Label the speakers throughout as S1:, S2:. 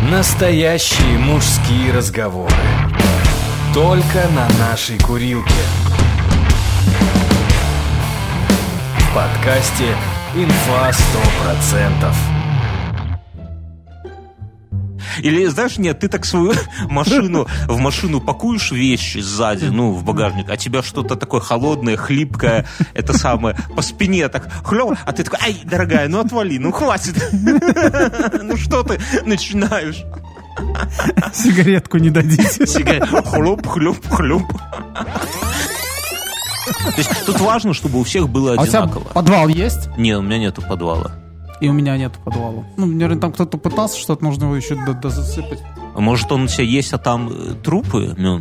S1: Настоящие мужские разговоры. Только на нашей курилке. В подкасте «Инфа 100%».
S2: Или, знаешь, нет, ты так свою машину, в машину пакуешь вещи сзади, ну, в багажник, а тебя что-то такое холодное, хлипкое, это самое, по спине так хлёп, а ты такой, ай, дорогая, ну отвали, ну хватит. Ну что ты начинаешь?
S3: Сигаретку не дадите.
S2: Сигарет. Хлоп, хлоп, хлоп. То есть тут важно, чтобы у всех было
S3: А
S2: одинаково.
S3: подвал есть?
S2: Нет, у меня нету подвала.
S3: И у меня нет подвала. Ну, наверное, там кто-то пытался, что-то нужно его еще до- дозасыпать.
S2: А Может, он у тебя есть, а там э, трупы? Ну,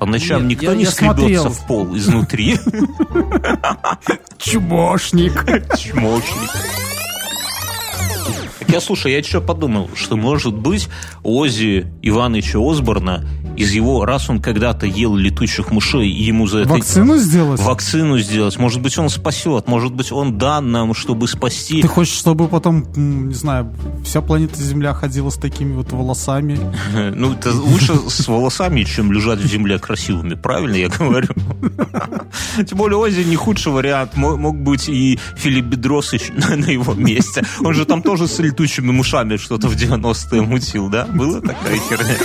S2: по ночам
S3: Нет,
S2: никто
S3: я-
S2: не
S3: я
S2: скребется
S3: смотрел.
S2: в пол изнутри.
S3: Чмошник.
S2: Чмошник. Так я, слушай, я что подумал, что, может быть, Ози Ивановича Осборна из его, раз он когда-то ел летучих мышей, и ему за это...
S3: Вакцину сделать?
S2: Вакцину сделать. Может быть, он спасет. Может быть, он дан нам, чтобы спасти.
S3: Ты хочешь, чтобы потом, не знаю, вся планета Земля ходила с такими вот волосами?
S2: Ну, это лучше с волосами, чем лежать в земле красивыми. Правильно я говорю? Тем более Ози не худший вариант. Мо- Мог быть и Филипп Бедросович на на его месте. Он же там тоже с летучими мышами что-то в 90-е мутил, да? Была такая херня?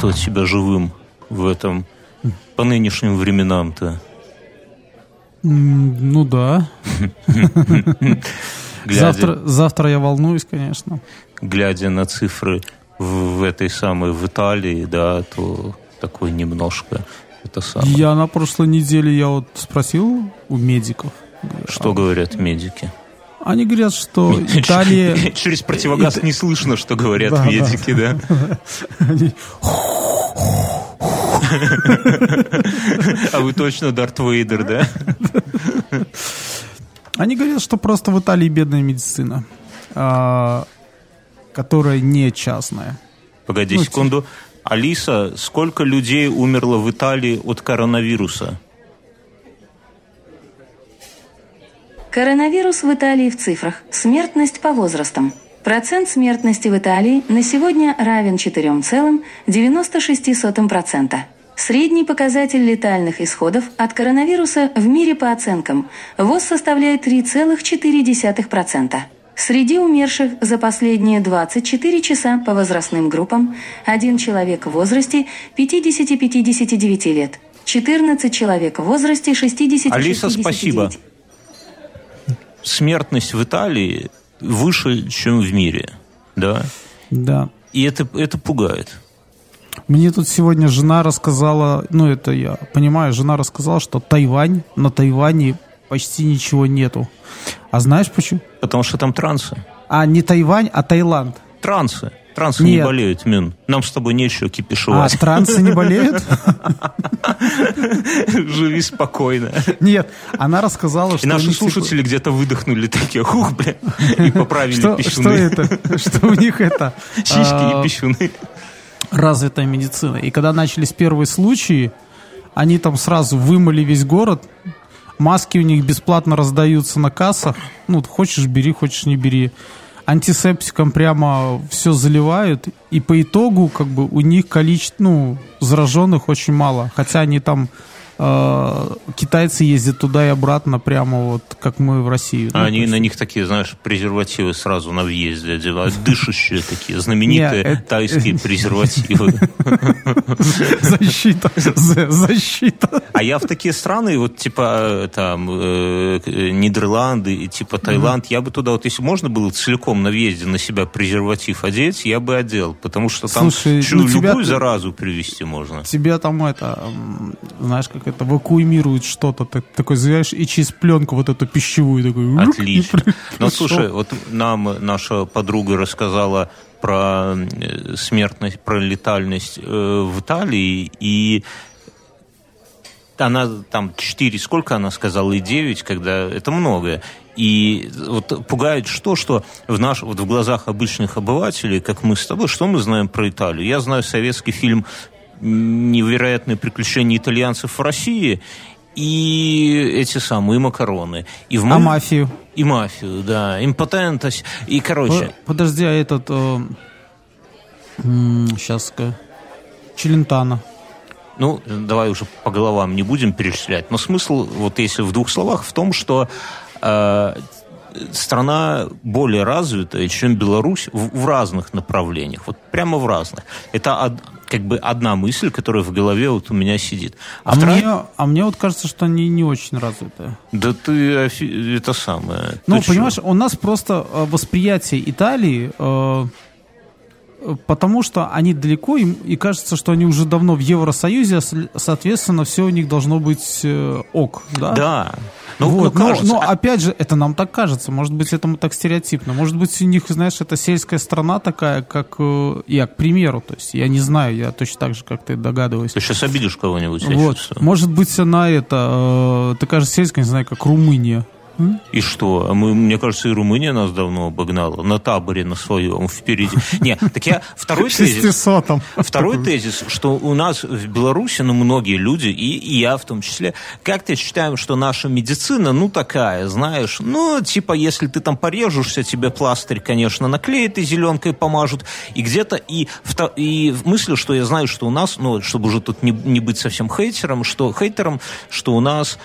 S2: Чувствовать себя живым в этом по нынешним временам-то.
S3: Ну да. Завтра, завтра я волнуюсь, конечно.
S2: глядя на цифры в, этой самой в Италии, да, то такой немножко это самое.
S3: Я на прошлой неделе я вот спросил у медиков.
S2: Что говорят медики?
S3: Они говорят, что Италия...
S2: Через противогаз не слышно, что говорят
S3: Да,
S2: медики, да?
S3: они-
S2: А вы точно Дарт Вейдер, да?
S3: Они говорят, что просто в Италии бедная медицина, а, которая не частная.
S2: Погоди
S3: Ну,
S2: секунду. Алиса, сколько людей умерло в Италии от коронавируса?
S4: Коронавирус в Италии в цифрах. Смертность по возрастам. Процент смертности в Италии на сегодня равен 4,96%. Средний показатель летальных исходов от коронавируса в мире по оценкам ВОЗ составляет 3,4%. Среди умерших за последние 24 часа по возрастным группам один человек в возрасте 50-59 лет, 14 человек в возрасте 60
S2: Алиса, спасибо. Смертность в Италии выше, чем в мире, да?
S3: Да.
S2: И это, это пугает.
S3: Мне тут сегодня жена рассказала, ну это я понимаю, жена рассказала, что Тайвань, на Тайване почти ничего нету. А знаешь почему?
S2: Потому что там трансы.
S3: А не Тайвань, а Таиланд.
S2: Трансы. Трансы не
S3: Нет.
S2: болеют, Мин. Нам с тобой нечего
S3: А
S2: кипишевать.
S3: трансы не болеют?
S2: Живи спокойно.
S3: Нет, она рассказала,
S2: И
S3: что... у
S2: наши
S3: типа,
S2: слушатели где-то выдохнули такие, хух, бля, и поправили
S3: Что, что
S2: пищуны.
S3: это? Что у них это?
S2: Сиськи
S3: а,
S2: и пищуны.
S3: развитая медицина. И когда начались первые случаи, они там сразу вымыли весь город, маски у них бесплатно раздаются на кассах. Ну, хочешь бери, хочешь не бери. Антисептиком прямо все заливают, и по итогу как бы у них количество, ну, зараженных очень мало. Хотя они там китайцы ездят туда и обратно, прямо вот как мы в России.
S2: А
S3: Ну,
S2: они на них такие, знаешь, презервативы сразу на въезде одевают, дышащие такие, знаменитые
S3: это-
S2: тайские презервативы.
S3: Защита. Защита.
S2: А я в такие страны, вот типа э, там э, э, Нидерланды и типа Таиланд, я бы туда, вот если можно было целиком на въезде на себя презерватив одеть, я бы одел, потому что там
S3: ну
S2: любую заразу привести можно.
S3: тебя там это, знаешь, как это, вакуумирует что-то, ты такой знаешь, и через пленку вот эту пищевую такой.
S2: Отлично.
S3: пришел.
S2: слушай, вот нам наша подруга рассказала про э, смертность, про летальность э, в Италии, и она там 4, сколько она сказала, и 9, когда это многое. И вот пугает что, что в, наш, вот в глазах обычных обывателей, как мы с тобой, что мы знаем про Италию? Я знаю советский фильм «Невероятные приключения итальянцев в России», и эти самые макароны. И в
S3: А мафию?
S2: И мафию, да. Импотентность. И, короче...
S3: Подожди, а этот... Э, сейчас... Челентано.
S2: Ну, давай уже по головам не будем перечислять. Но смысл, вот если в двух словах, в том, что э, страна более развитая, чем Беларусь в, в разных направлениях. Вот прямо в разных. Это од, как бы одна мысль, которая в голове вот у меня сидит.
S3: А, а, вторая... мне, а мне вот кажется, что они не очень развитые.
S2: Да ты это самое.
S3: Ну,
S2: ты
S3: понимаешь,
S2: чё?
S3: у нас просто э, восприятие Италии... Э, потому что они далеко, им, и кажется, что они уже давно в Евросоюзе, а соответственно, все у них должно быть э, ок, да?
S2: Да.
S3: Ну, вот, ну, но, но опять же, это нам так кажется. Может быть, этому так стереотипно. Может быть, у них, знаешь, это сельская страна такая, как э, я, к примеру. То есть я не знаю, я точно так же, как ты догадываюсь.
S2: Ты сейчас обидишь кого-нибудь.
S3: Вот. Может быть, она это э, такая же сельская, не знаю, как Румыния.
S2: И что? Мы, мне кажется, и Румыния нас давно обогнала. На таборе на своем впереди. Не, так я... Второй тезис... Второй тезис, что у нас в Беларуси, ну, многие люди, и, и я в том числе, как-то считаем, что наша медицина, ну, такая, знаешь, ну, типа, если ты там порежешься, тебе пластырь, конечно, наклеят и зеленкой помажут, и где-то, и, и в мысли, что я знаю, что у нас, ну, чтобы уже тут не, не быть совсем хейтером, что хейтером, что у нас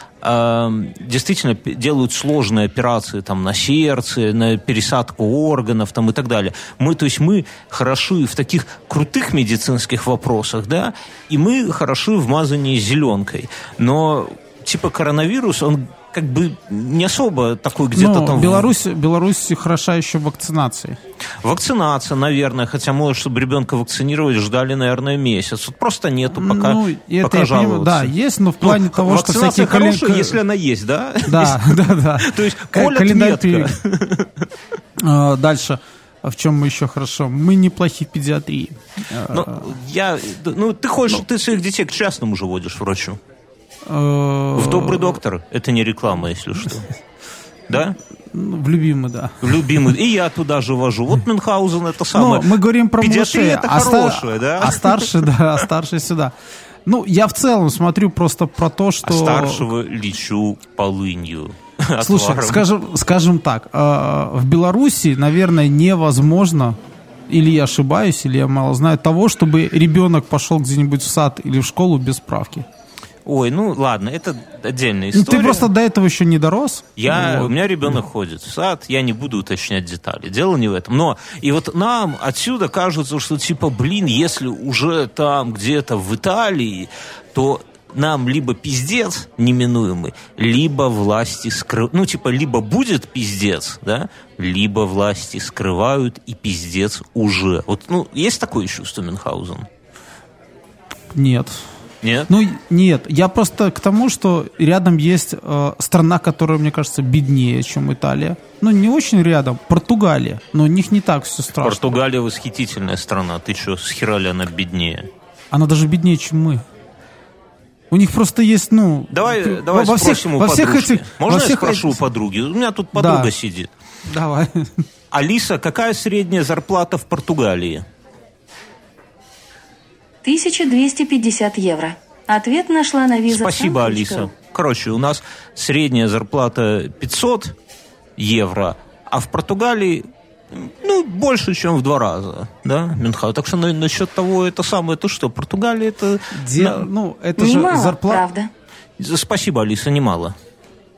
S2: действительно делают сложные операции там, на сердце, на пересадку органов там, и так далее. Мы, то есть мы хороши в таких крутых медицинских вопросах, да, и мы хороши в мазании зеленкой. Но типа коронавирус, он как бы не особо такой где-то
S3: ну,
S2: там...
S3: Беларусь, Беларусь хороша еще вакцинацией.
S2: Вакцинация, наверное, хотя, может, чтобы ребенка вакцинировать, ждали, наверное, месяц. Вот просто нету пока, ну, это пока
S3: я
S2: жаловаться.
S3: Да, есть, но в плане ну, того, что всякие...
S2: хорошая, кали... если она есть, да?
S3: Да, да, да.
S2: То есть колят метко.
S3: А, дальше. А в чем мы еще хорошо? Мы неплохи в педиатрии.
S2: Ну, я, ну, ты хочешь, ты своих детей к частному же водишь врачу.
S3: Э,
S2: в «Добрый доктор» это не реклама, если что. Да?
S3: В любимый, да.
S2: В любимый. И я туда же вожу. Вот Мюнхгаузен это самое.
S3: Ну, мы говорим про
S2: Педиатрия это а хорошее, да?
S3: А старший, да, а старший сюда. Ну, я в целом смотрю просто про то, что... А
S2: старшего лечу полынью.
S3: Слушай, скажем, скажем так, э, в Беларуси, наверное, невозможно или я ошибаюсь, или я мало знаю, того, чтобы ребенок пошел где-нибудь в сад или в школу без справки.
S2: Ой, ну ладно, это отдельная история.
S3: Ну ты просто до этого еще не дорос.
S2: Я, вот. У меня ребенок да. ходит в сад, я не буду уточнять детали. Дело не в этом. Но и вот нам отсюда кажется, что типа, блин, если уже там где-то в Италии, то нам либо пиздец неминуемый, либо власти скрывают, ну, типа, либо будет пиздец, да, либо власти скрывают, и пиздец уже. Вот, ну, есть такое чувство, Мюнхгаузен?
S3: Нет.
S2: Нет?
S3: Ну, нет. Я просто к тому, что рядом есть э, страна, которая, мне кажется, беднее, чем Италия. Ну, не очень рядом. Португалия. Но у них не так все страшно.
S2: Португалия восхитительная страна. Ты что, с херали она беднее?
S3: Она даже беднее, чем мы. У них просто есть, ну...
S2: Давай, давай во спросим всех, у во всех этих, Можно во всех я спрошу этих... у подруги? У меня тут подруга да. сидит.
S3: Давай.
S2: Алиса, какая средняя зарплата в Португалии?
S4: 1250 евро. Ответ нашла на виза.
S2: Спасибо, Алиса. Короче, у нас средняя зарплата 500 евро, а в Португалии ну, больше, чем в два раза, да, Мюнхгаузен. Так что на, насчет того, это самое, то что, Португалия это...
S3: Де, на... Ну, это
S4: немало,
S3: же зарплата...
S4: правда.
S2: Спасибо, Алиса, немало.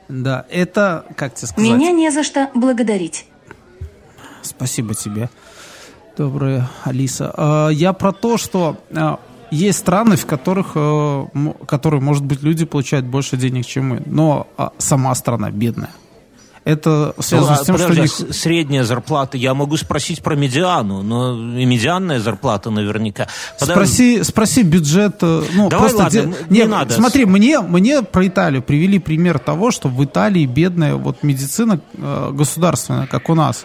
S3: Да, это, как тебе сказать...
S4: Меня не за что благодарить.
S3: Спасибо тебе, добрая Алиса. А, я про то, что а, есть страны, в которых, э, которые, может быть, люди получают больше денег, чем мы, но а, сама страна бедная. Это связано ну, с тем, подожди,
S2: что них... средняя зарплата. Я могу спросить про медиану, но и медианная зарплата наверняка.
S3: Спроси, спроси бюджет. Э, ну,
S2: Давай
S3: просто
S2: ладно,
S3: де... не,
S2: не надо.
S3: Смотри, мне, мне про Италию привели пример того, что в Италии бедная вот медицина э, государственная, как у нас.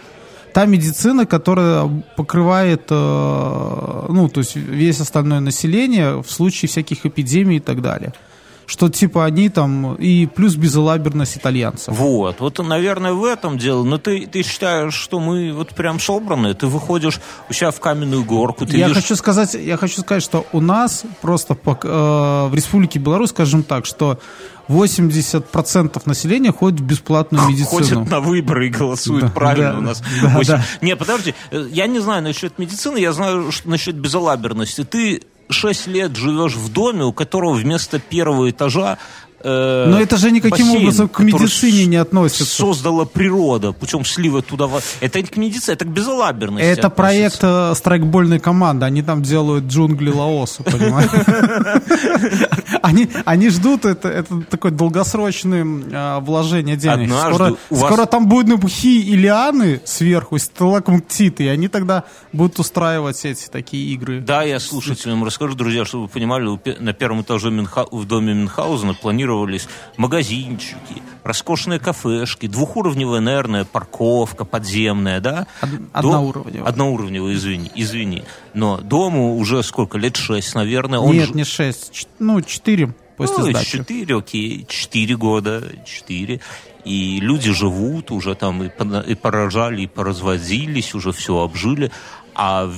S3: Та медицина, которая покрывает, э, ну, то есть весь остальное население в случае всяких эпидемий и так далее что типа они там и плюс безалаберность итальянцев.
S2: Вот, вот, наверное, в этом дело. Но ты, ты считаешь, что мы вот прям собраны, ты выходишь у себя в каменную горку. Ты
S3: я
S2: видишь...
S3: хочу сказать, я хочу сказать, что у нас просто по, э, в Республике Беларусь, скажем так, что 80% населения ходит в бесплатную медицину.
S2: Ходят на выборы и голосуют
S3: да,
S2: правильно
S3: да,
S2: у нас.
S3: Да,
S2: 8...
S3: да.
S2: Не, подожди, э, я не знаю насчет медицины, я знаю что насчет безалаберности. Ты 6 лет живешь в доме, у которого вместо первого этажа э,
S3: Но это же никаким
S2: бассейн,
S3: образом к медицине не относится.
S2: Создала природа, путем слива туда. Это не к медицине, это к безалаберности.
S3: Это
S2: относится.
S3: проект э, страйкбольной команды. Они там делают джунгли Лаоса, понимаешь? Они, они ждут, это, это такое долгосрочное э, вложение денег.
S2: Однажды
S3: Скоро,
S2: вас-
S3: там будут мухи и лианы сверху, сталактиты, и они тогда будут устраивать эти такие игры.
S2: Да, я слушателям расскажу, друзья, чтобы вы понимали, на первом этаже в доме Мюнхгаузена планировались магазинчики, роскошные кафешки, двухуровневая, наверное, парковка подземная, да? Дом-
S3: одноуровневая.
S2: Одноуровневая, извини, извини. Но дому уже сколько, лет шесть, наверное. Он
S3: Нет,
S2: ж-
S3: не 6, ну 4 после
S2: ну,
S3: сдачи.
S2: четыре, окей, четыре года, четыре. И люди живут, уже там и, поражали, и поразводились, уже все обжили. А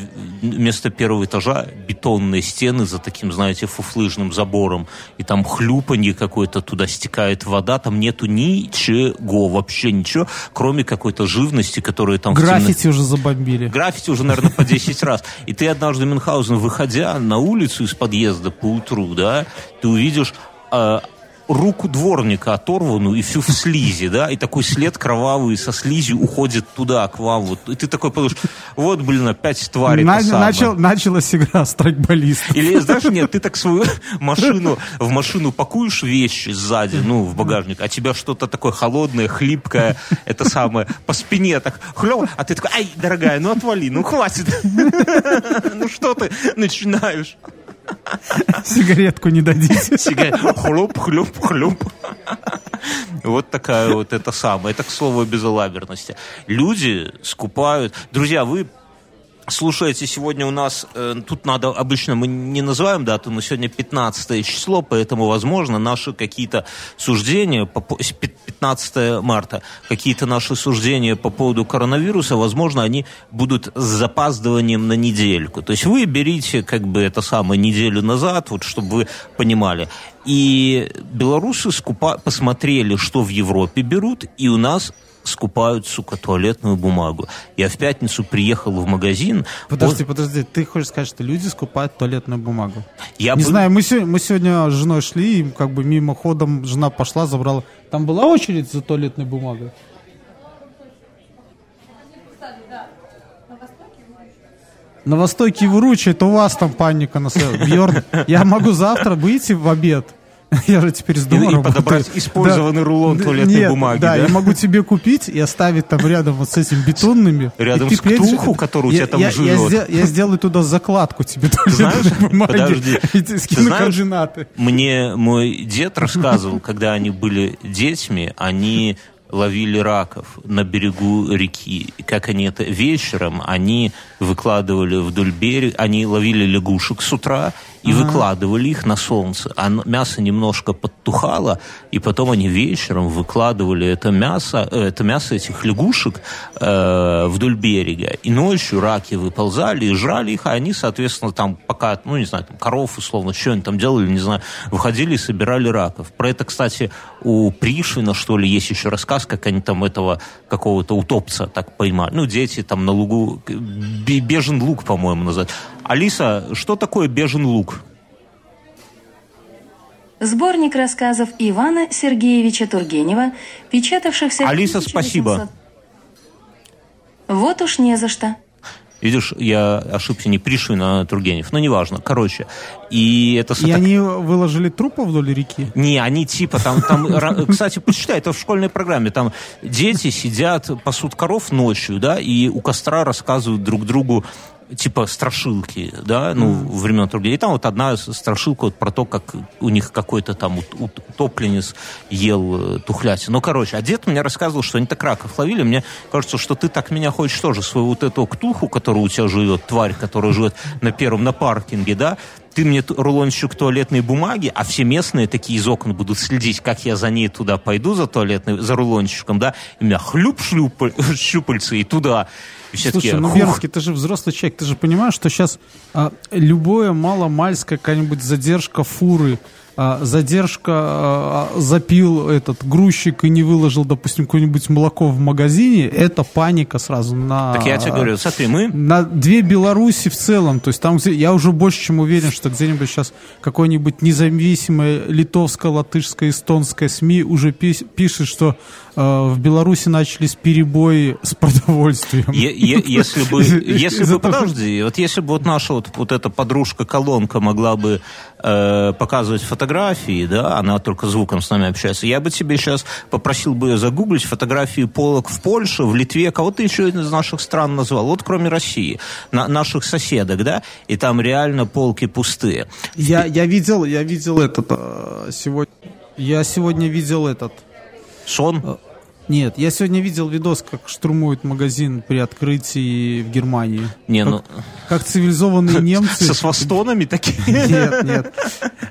S2: вместо первого этажа бетонные стены за таким, знаете, фуфлыжным забором. И там хлюпанье какое-то, туда стекает вода. Там нету ничего, вообще ничего, кроме какой-то живности, которая там в темно-
S3: Граффити уже забомбили.
S2: Граффити уже, наверное, по 10 раз. И ты однажды, Мюнхгаузен, выходя на улицу из подъезда по утру, да, ты увидишь э, руку дворника оторванную и всю в слизи, да, и такой след кровавый со слизью уходит туда, к вам. Вот. И ты такой подумаешь, вот, блин, опять тварь
S3: На- начал, началась игра страйкболист.
S2: Или, знаешь, нет, ты так свою машину, в машину пакуешь вещи сзади, ну, в багажник, а тебя что-то такое холодное, хлипкое, это самое, по спине так хлёво, а ты такой, ай, дорогая, ну отвали, ну хватит. Ну что ты начинаешь?
S3: Сигаретку не дадите.
S2: Сигарет, хлоп, хлоп, хлоп. Вот такая вот это самое. Это, к слову, о безалаберности. Люди скупают... Друзья, вы Слушайте, сегодня у нас, э, тут надо, обычно мы не называем дату, но сегодня 15 число, поэтому, возможно, наши какие-то суждения, по, по- с пи- 15 марта, какие-то наши суждения по поводу коронавируса, возможно, они будут с запаздыванием на недельку. То есть вы берите, как бы, это самое, неделю назад, вот, чтобы вы понимали. И белорусы скупа- посмотрели, что в Европе берут, и у нас скупают, сука, туалетную бумагу. Я в пятницу приехал в магазин.
S3: Подожди, подожди, ты хочешь сказать, что люди скупают туалетную бумагу?
S2: Я
S3: не
S2: был-
S3: знаю, мы, се- мы сегодня с женой шли, и как бы мимоходом жена пошла, забрала. Там была очередь за туалетной бумагой? На Востоке Вручи, это у вас там паника на Бьерн, я могу завтра выйти в обед. Я же теперь
S2: И-
S3: дома
S2: и
S3: работаю.
S2: подобрать использованный рулон
S3: Д-
S2: туалетной
S3: нет,
S2: бумаги,
S3: Да,
S2: да?
S3: я могу тебе купить и оставить там рядом вот с этим бетонными.
S2: Рядом
S3: И
S2: с ктулху, который у тебя там живет.
S3: Я сделаю туда закладку тебе
S2: знаешь,
S3: туалетной бумаги.
S2: подожди,
S3: И скину координаты.
S2: Мне мой дед рассказывал, когда они были детьми, они ловили раков на берегу реки. И как они это вечером, они выкладывали вдоль берега, они ловили лягушек с утра и выкладывали их на солнце. А мясо немножко подтухало, и потом они вечером выкладывали это мясо, э, это мясо этих лягушек э, вдоль берега. И ночью раки выползали и жрали их, а они, соответственно, там пока, ну, не знаю, там, коров, условно, что они там делали, не знаю, выходили и собирали раков. Про это, кстати, у Пришвина, что ли, есть еще рассказ, как они там этого какого-то утопца так поймали. Ну, дети там на лугу, бе- бежен лук, по-моему, называют. Алиса, что такое бежен лук?
S4: Сборник рассказов Ивана Сергеевича Тургенева, печатавшихся... в
S2: Алиса,
S4: 1800
S2: спасибо.
S4: Вот уж не за что.
S2: Видишь, я ошибся, не Пришвин, а Тургенев. Ну, неважно. Короче, и это...
S3: И они выложили трупы вдоль реки?
S2: Не, они типа там, там, кстати, почитай, это в школьной программе, там дети сидят, пасут коров ночью, да, и у костра рассказывают друг другу типа страшилки, да, ну, mm. времен труда. И там вот одна страшилка вот про то, как у них какой-то там утопленец ел э, тухлятину. Ну, короче, а дед мне рассказывал, что они так раков ловили. Мне кажется, что ты так меня хочешь тоже свою вот эту ктуху, которая у тебя живет, тварь, которая живет на первом, на паркинге, да, ты мне рулончик туалетной бумаги, а все местные такие из окон будут следить, как я за ней туда пойду, за туалетной, за рулончиком, да, и меня хлюп шлюпаль, щупальцы и туда.
S3: Слушай, ну, Бернский, ты же взрослый человек, ты же понимаешь, что сейчас а, любое маломальская какая-нибудь задержка фуры, а, задержка, а, запил этот грузчик и не выложил, допустим, какое-нибудь молоко в магазине, это паника сразу на...
S2: Так я тебе говорю, смотри, мы...
S3: На две Беларуси в целом, то есть там я уже больше чем уверен, что где-нибудь сейчас какое-нибудь независимое литовское, латышское, эстонское СМИ уже пишет, что в Беларуси начались перебои с продовольствием.
S2: Если бы, если бы, подожди, вот если бы вот наша вот, вот эта подружка-колонка могла бы э, показывать фотографии, да, она только звуком с нами общается, я бы тебе сейчас попросил бы загуглить фотографии полок в Польше, в Литве, кого ты еще из наших стран назвал, вот кроме России, на, наших соседок, да, и там реально полки пустые.
S3: Я, я видел, я видел этот э, сегодня, я сегодня видел этот.
S2: Сон?
S3: Нет, я сегодня видел видос, как штурмуют магазин при открытии в Германии.
S2: Не,
S3: как,
S2: ну...
S3: как цивилизованные немцы...
S2: Со свастонами такие?
S3: Нет, нет.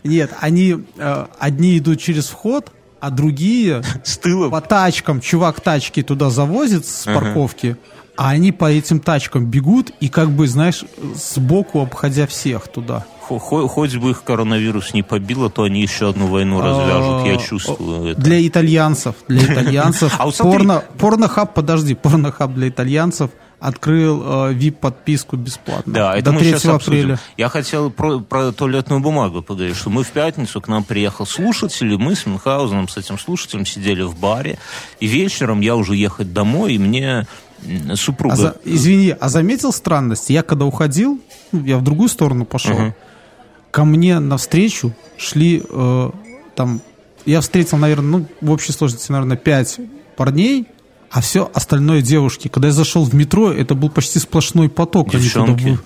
S3: Нет, они э, одни идут через вход, а другие
S2: с тылом.
S3: по тачкам. Чувак тачки туда завозит с парковки, а они по этим тачкам бегут и как бы, знаешь, сбоку обходя всех туда.
S2: Хоть бы их коронавирус не побило, то они еще одну войну развяжут, я чувствую это.
S3: Для итальянцев, для итальянцев. А порно, порнохаб, подожди, порнохаб для итальянцев открыл э, VIP-подписку бесплатно.
S2: Да, это до мы 3 сейчас апреля. Обсудим. Я хотел про, про туалетную бумагу поговорить, что мы в пятницу, к нам приехал слушатель, и мы с Мюнхгаузеном, с этим слушателем, сидели в баре, и вечером я уже ехать домой, и мне супруга... А
S3: за, извини, а заметил странность? Я когда уходил, я в другую сторону пошел, угу ко мне навстречу шли э, там, я встретил, наверное, ну, в общей сложности, наверное, пять парней, а все остальное девушки. Когда я зашел в метро, это был почти сплошной поток.
S2: Девчонки? Они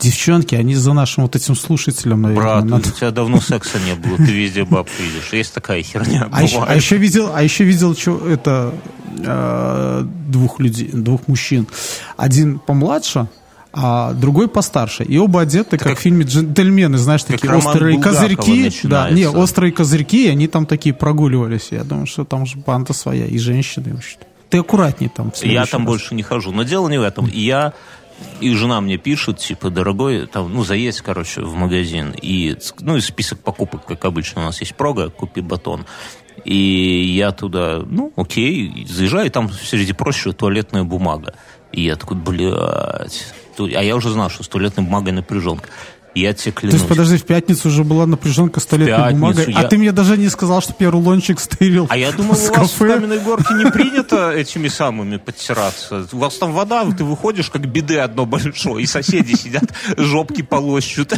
S3: Девчонки, они за нашим вот этим слушателем, наверное.
S2: Брат, надо... у тебя давно секса не было, ты везде баб видишь. Есть такая херня.
S3: А еще, а еще видел, а еще видел, что это э, двух людей, двух мужчин. Один помладше, а другой постарше. И оба одеты, как, как в фильме «Джентльмены», знаешь, такие острые козырьки. Да, не, острые козырьки, и они там такие прогуливались. Я думаю, что там же банда своя, и женщины. Ты аккуратнее там.
S2: Я там раз. больше не хожу. Но дело не в этом. Я и жена мне пишет, типа, дорогой, там, ну, заедь, короче, в магазин. И, ну, и список покупок, как обычно, у нас есть прога, купи батон. И я туда, ну, окей, заезжаю, и там, среди прочего, туалетная бумага. И я такой, блядь, а я уже знал, что с туалетной бумагой напряженка. Я тебе клянусь.
S3: То есть, подожди, в пятницу уже была напряженка с туалетной бумагой, я... а ты мне даже не сказал, что первый лончик стырил
S2: А я думал, у вас в Каменной Горке не принято этими самыми подтираться. У вас там вода, ты выходишь, как беды одно большое, и соседи сидят, жопки полощут.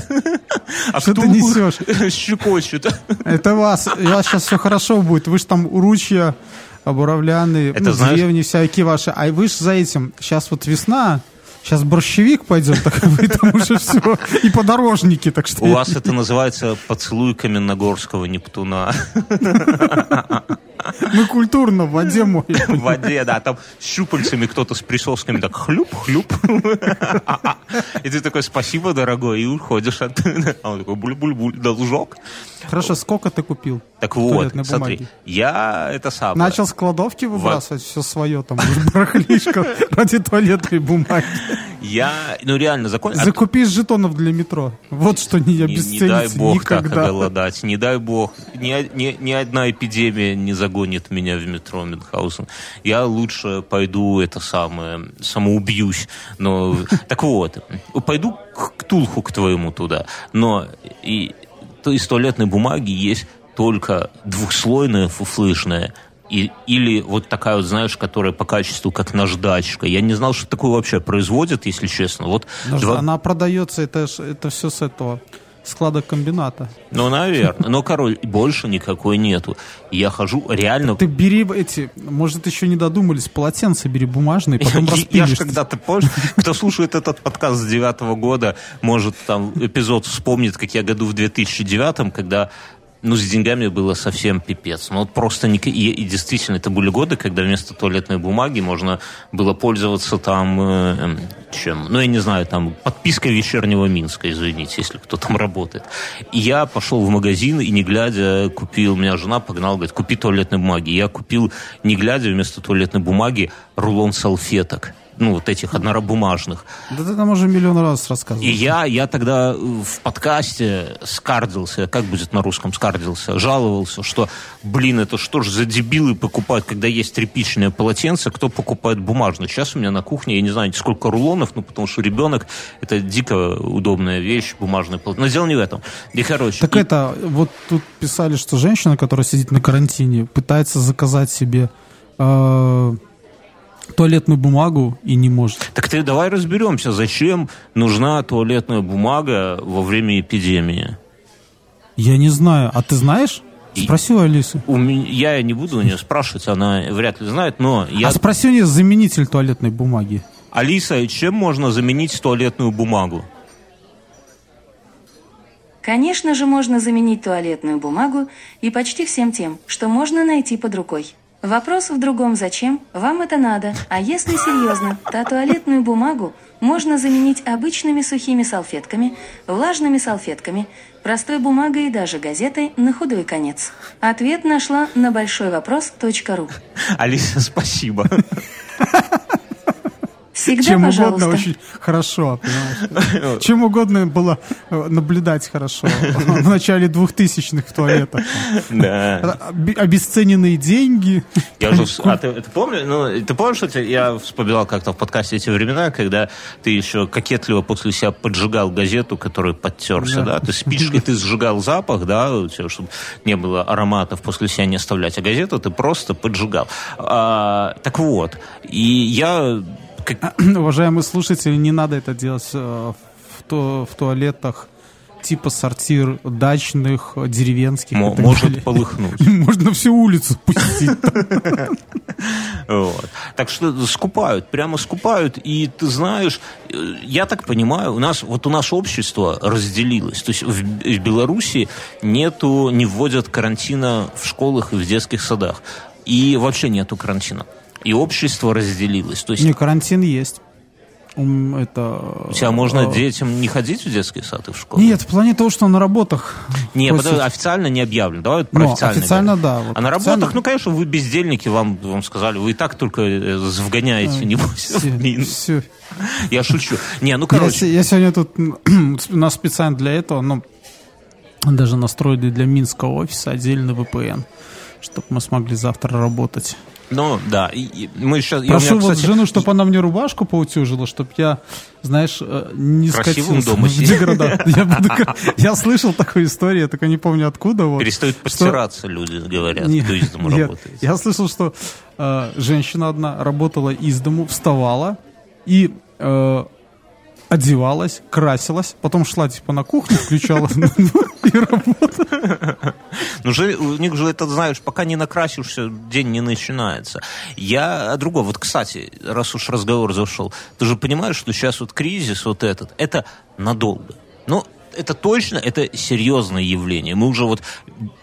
S3: А что ты несешь?
S2: Щекочут.
S3: Это вас, у вас сейчас все хорошо будет. Вы же там ручья обуравляны, ну, деревни всякие ваши. А вы же за этим, сейчас вот весна, Сейчас борщевик пойдет, так там уже все. И подорожники, так что...
S2: У вас это называется поцелуй Каменногорского Нептуна.
S3: Мы культурно в воде мой.
S2: В воде, да. Там щупальцами кто-то с присосками так хлюп-хлюп. И ты такой, спасибо, дорогой, и уходишь. А он такой, буль-буль-буль, должок.
S3: Хорошо, сколько ты купил?
S2: Так вот, смотри, я это самое...
S3: Начал с кладовки выбрасывать все свое, там, барахлишко ради туалетной бумаги.
S2: Я, ну реально, закон...
S3: Закупи жетонов для метро. Вот что не обесценится
S2: Не дай бог так голодать, не дай бог. Ни, одна эпидемия не загонит меня в метро Мюнхгаузен. Я лучше пойду это самое, самоубьюсь. Но, так вот, пойду к Тулху к твоему туда. Но и из туалетной бумаги есть только двухслойная фуфлышная и, или вот такая вот, знаешь, которая по качеству как наждачка. Я не знал, что такое вообще производят, если честно. Вот
S3: два... Она продается, это, это все с этого складокомбината.
S2: Ну, наверное. Но, король, больше никакой нету. Я хожу реально...
S3: Ты бери эти, может, еще не додумались, полотенца бери бумажные, потом
S2: Я
S3: распилишь.
S2: ж когда-то, помнишь, кто слушает этот подкаст с девятого года, может, там эпизод вспомнит, как я году в 2009, когда ну, с деньгами было совсем пипец. Ну, вот просто не... и, и действительно, это были годы, когда вместо туалетной бумаги можно было пользоваться там э, эм, чем? Ну, я не знаю, там подпиской вечернего Минска, извините, если кто там работает. И я пошел в магазин и, не глядя, купил... Меня жена погнала, говорит, купи туалетной бумаги. Я купил, не глядя, вместо туалетной бумаги рулон салфеток ну, вот этих однобумажных.
S3: Да ты там уже миллион раз рассказывал.
S2: И я, я тогда в подкасте скардился, как будет на русском скардился, жаловался, что, блин, это что ж за дебилы покупают, когда есть тряпичное полотенце, кто покупает бумажное? Сейчас у меня на кухне, я не знаю, сколько рулонов, ну, потому что ребенок, это дико удобная вещь, бумажное полотенце. Но дело не в этом. И, короче...
S3: Так
S2: и...
S3: это, вот тут писали, что женщина, которая сидит на карантине, пытается заказать себе... Э туалетную бумагу и не может.
S2: Так ты давай разберемся, зачем нужна туалетная бумага во время эпидемии?
S3: Я не знаю. А ты знаешь? Спроси у Алисы.
S2: У меня, я не буду у нее спрашивать, она вряд ли знает, но я...
S3: А спроси у нее заменитель туалетной бумаги.
S2: Алиса, чем можно заменить туалетную бумагу?
S4: Конечно же, можно заменить туалетную бумагу и почти всем тем, что можно найти под рукой. Вопрос в другом «зачем?» Вам это надо. А если серьезно, то туалетную бумагу можно заменить обычными сухими салфетками, влажными салфетками, простой бумагой и даже газетой на худой конец. Ответ нашла на большой вопрос.ру.
S2: Алиса, спасибо.
S4: Всегда,
S3: Чем
S4: пожалуйста.
S3: угодно очень хорошо, понимаешь? Чем угодно было э, наблюдать хорошо. В начале двухтысячных в туалетах.
S2: Да.
S3: Оби- Обесцененные деньги.
S2: Я уже, а ты, ты помнишь, ну, ты помнишь, что я вспоминал как-то в подкасте эти времена, когда ты еще кокетливо после себя поджигал газету, которую подтерся, да? Ты спичкой ты сжигал запах, да, у тебя, чтобы не было ароматов после себя не оставлять, а газету ты просто поджигал. А, так вот, и я как-
S3: Уважаемые слушатели, не надо это делать э, в, ту- в туалетах типа сортир дачных, деревенских. так
S2: может
S3: далее.
S2: полыхнуть.
S3: Можно всю улицу пустить.
S2: Так что скупают, прямо скупают. И ты знаешь, э, я так понимаю, у нас вот у нас общество разделилось. То есть в Беларуси нету, не вводят карантина в школах и в детских садах. И вообще нету карантина. И общество разделилось. То есть
S3: Не, карантин есть. Это...
S2: у тебя можно
S3: э,
S2: детям не ходить в детский сад и в школу?
S3: Нет, в плане того, что на работах.
S2: Не,
S3: просят-
S2: подожди, официально не объявлено. Давай вот про
S3: Ну,
S2: официально.
S3: официально, да, вот
S2: а на
S3: официально-
S2: работах, ну, конечно, вы бездельники, вам, вам сказали, вы и так только вгоняете, в минус.
S3: Все.
S2: Я шучу. Не, ну,
S3: Я,
S2: короче,
S3: се- я сегодня тут у нас специально для этого, ну, даже настроили для Минского офиса отдельный VPN, чтобы мы смогли завтра работать.
S2: Ну, да. И, и мы сейчас...
S3: Прошу вот жену, чтобы она мне рубашку поутюжила, чтобы я, знаешь, э, не
S2: Красивым дома
S3: Я, я слышал такую историю, я только не помню откуда. Вот,
S2: Перестают
S3: что-
S2: постираться люди, говорят, кто из дома
S3: нет.
S2: работает.
S3: Я слышал, что э, женщина одна работала из дому, вставала и э, одевалась, красилась, потом шла типа на кухню, включала и работала.
S2: Ну, у них же это, знаешь, пока не накрасишься, день не начинается. Я о другом. Вот, кстати, раз уж разговор зашел, ты же понимаешь, что сейчас вот кризис вот этот, это надолго. Ну, это точно, это серьезное явление. Мы уже вот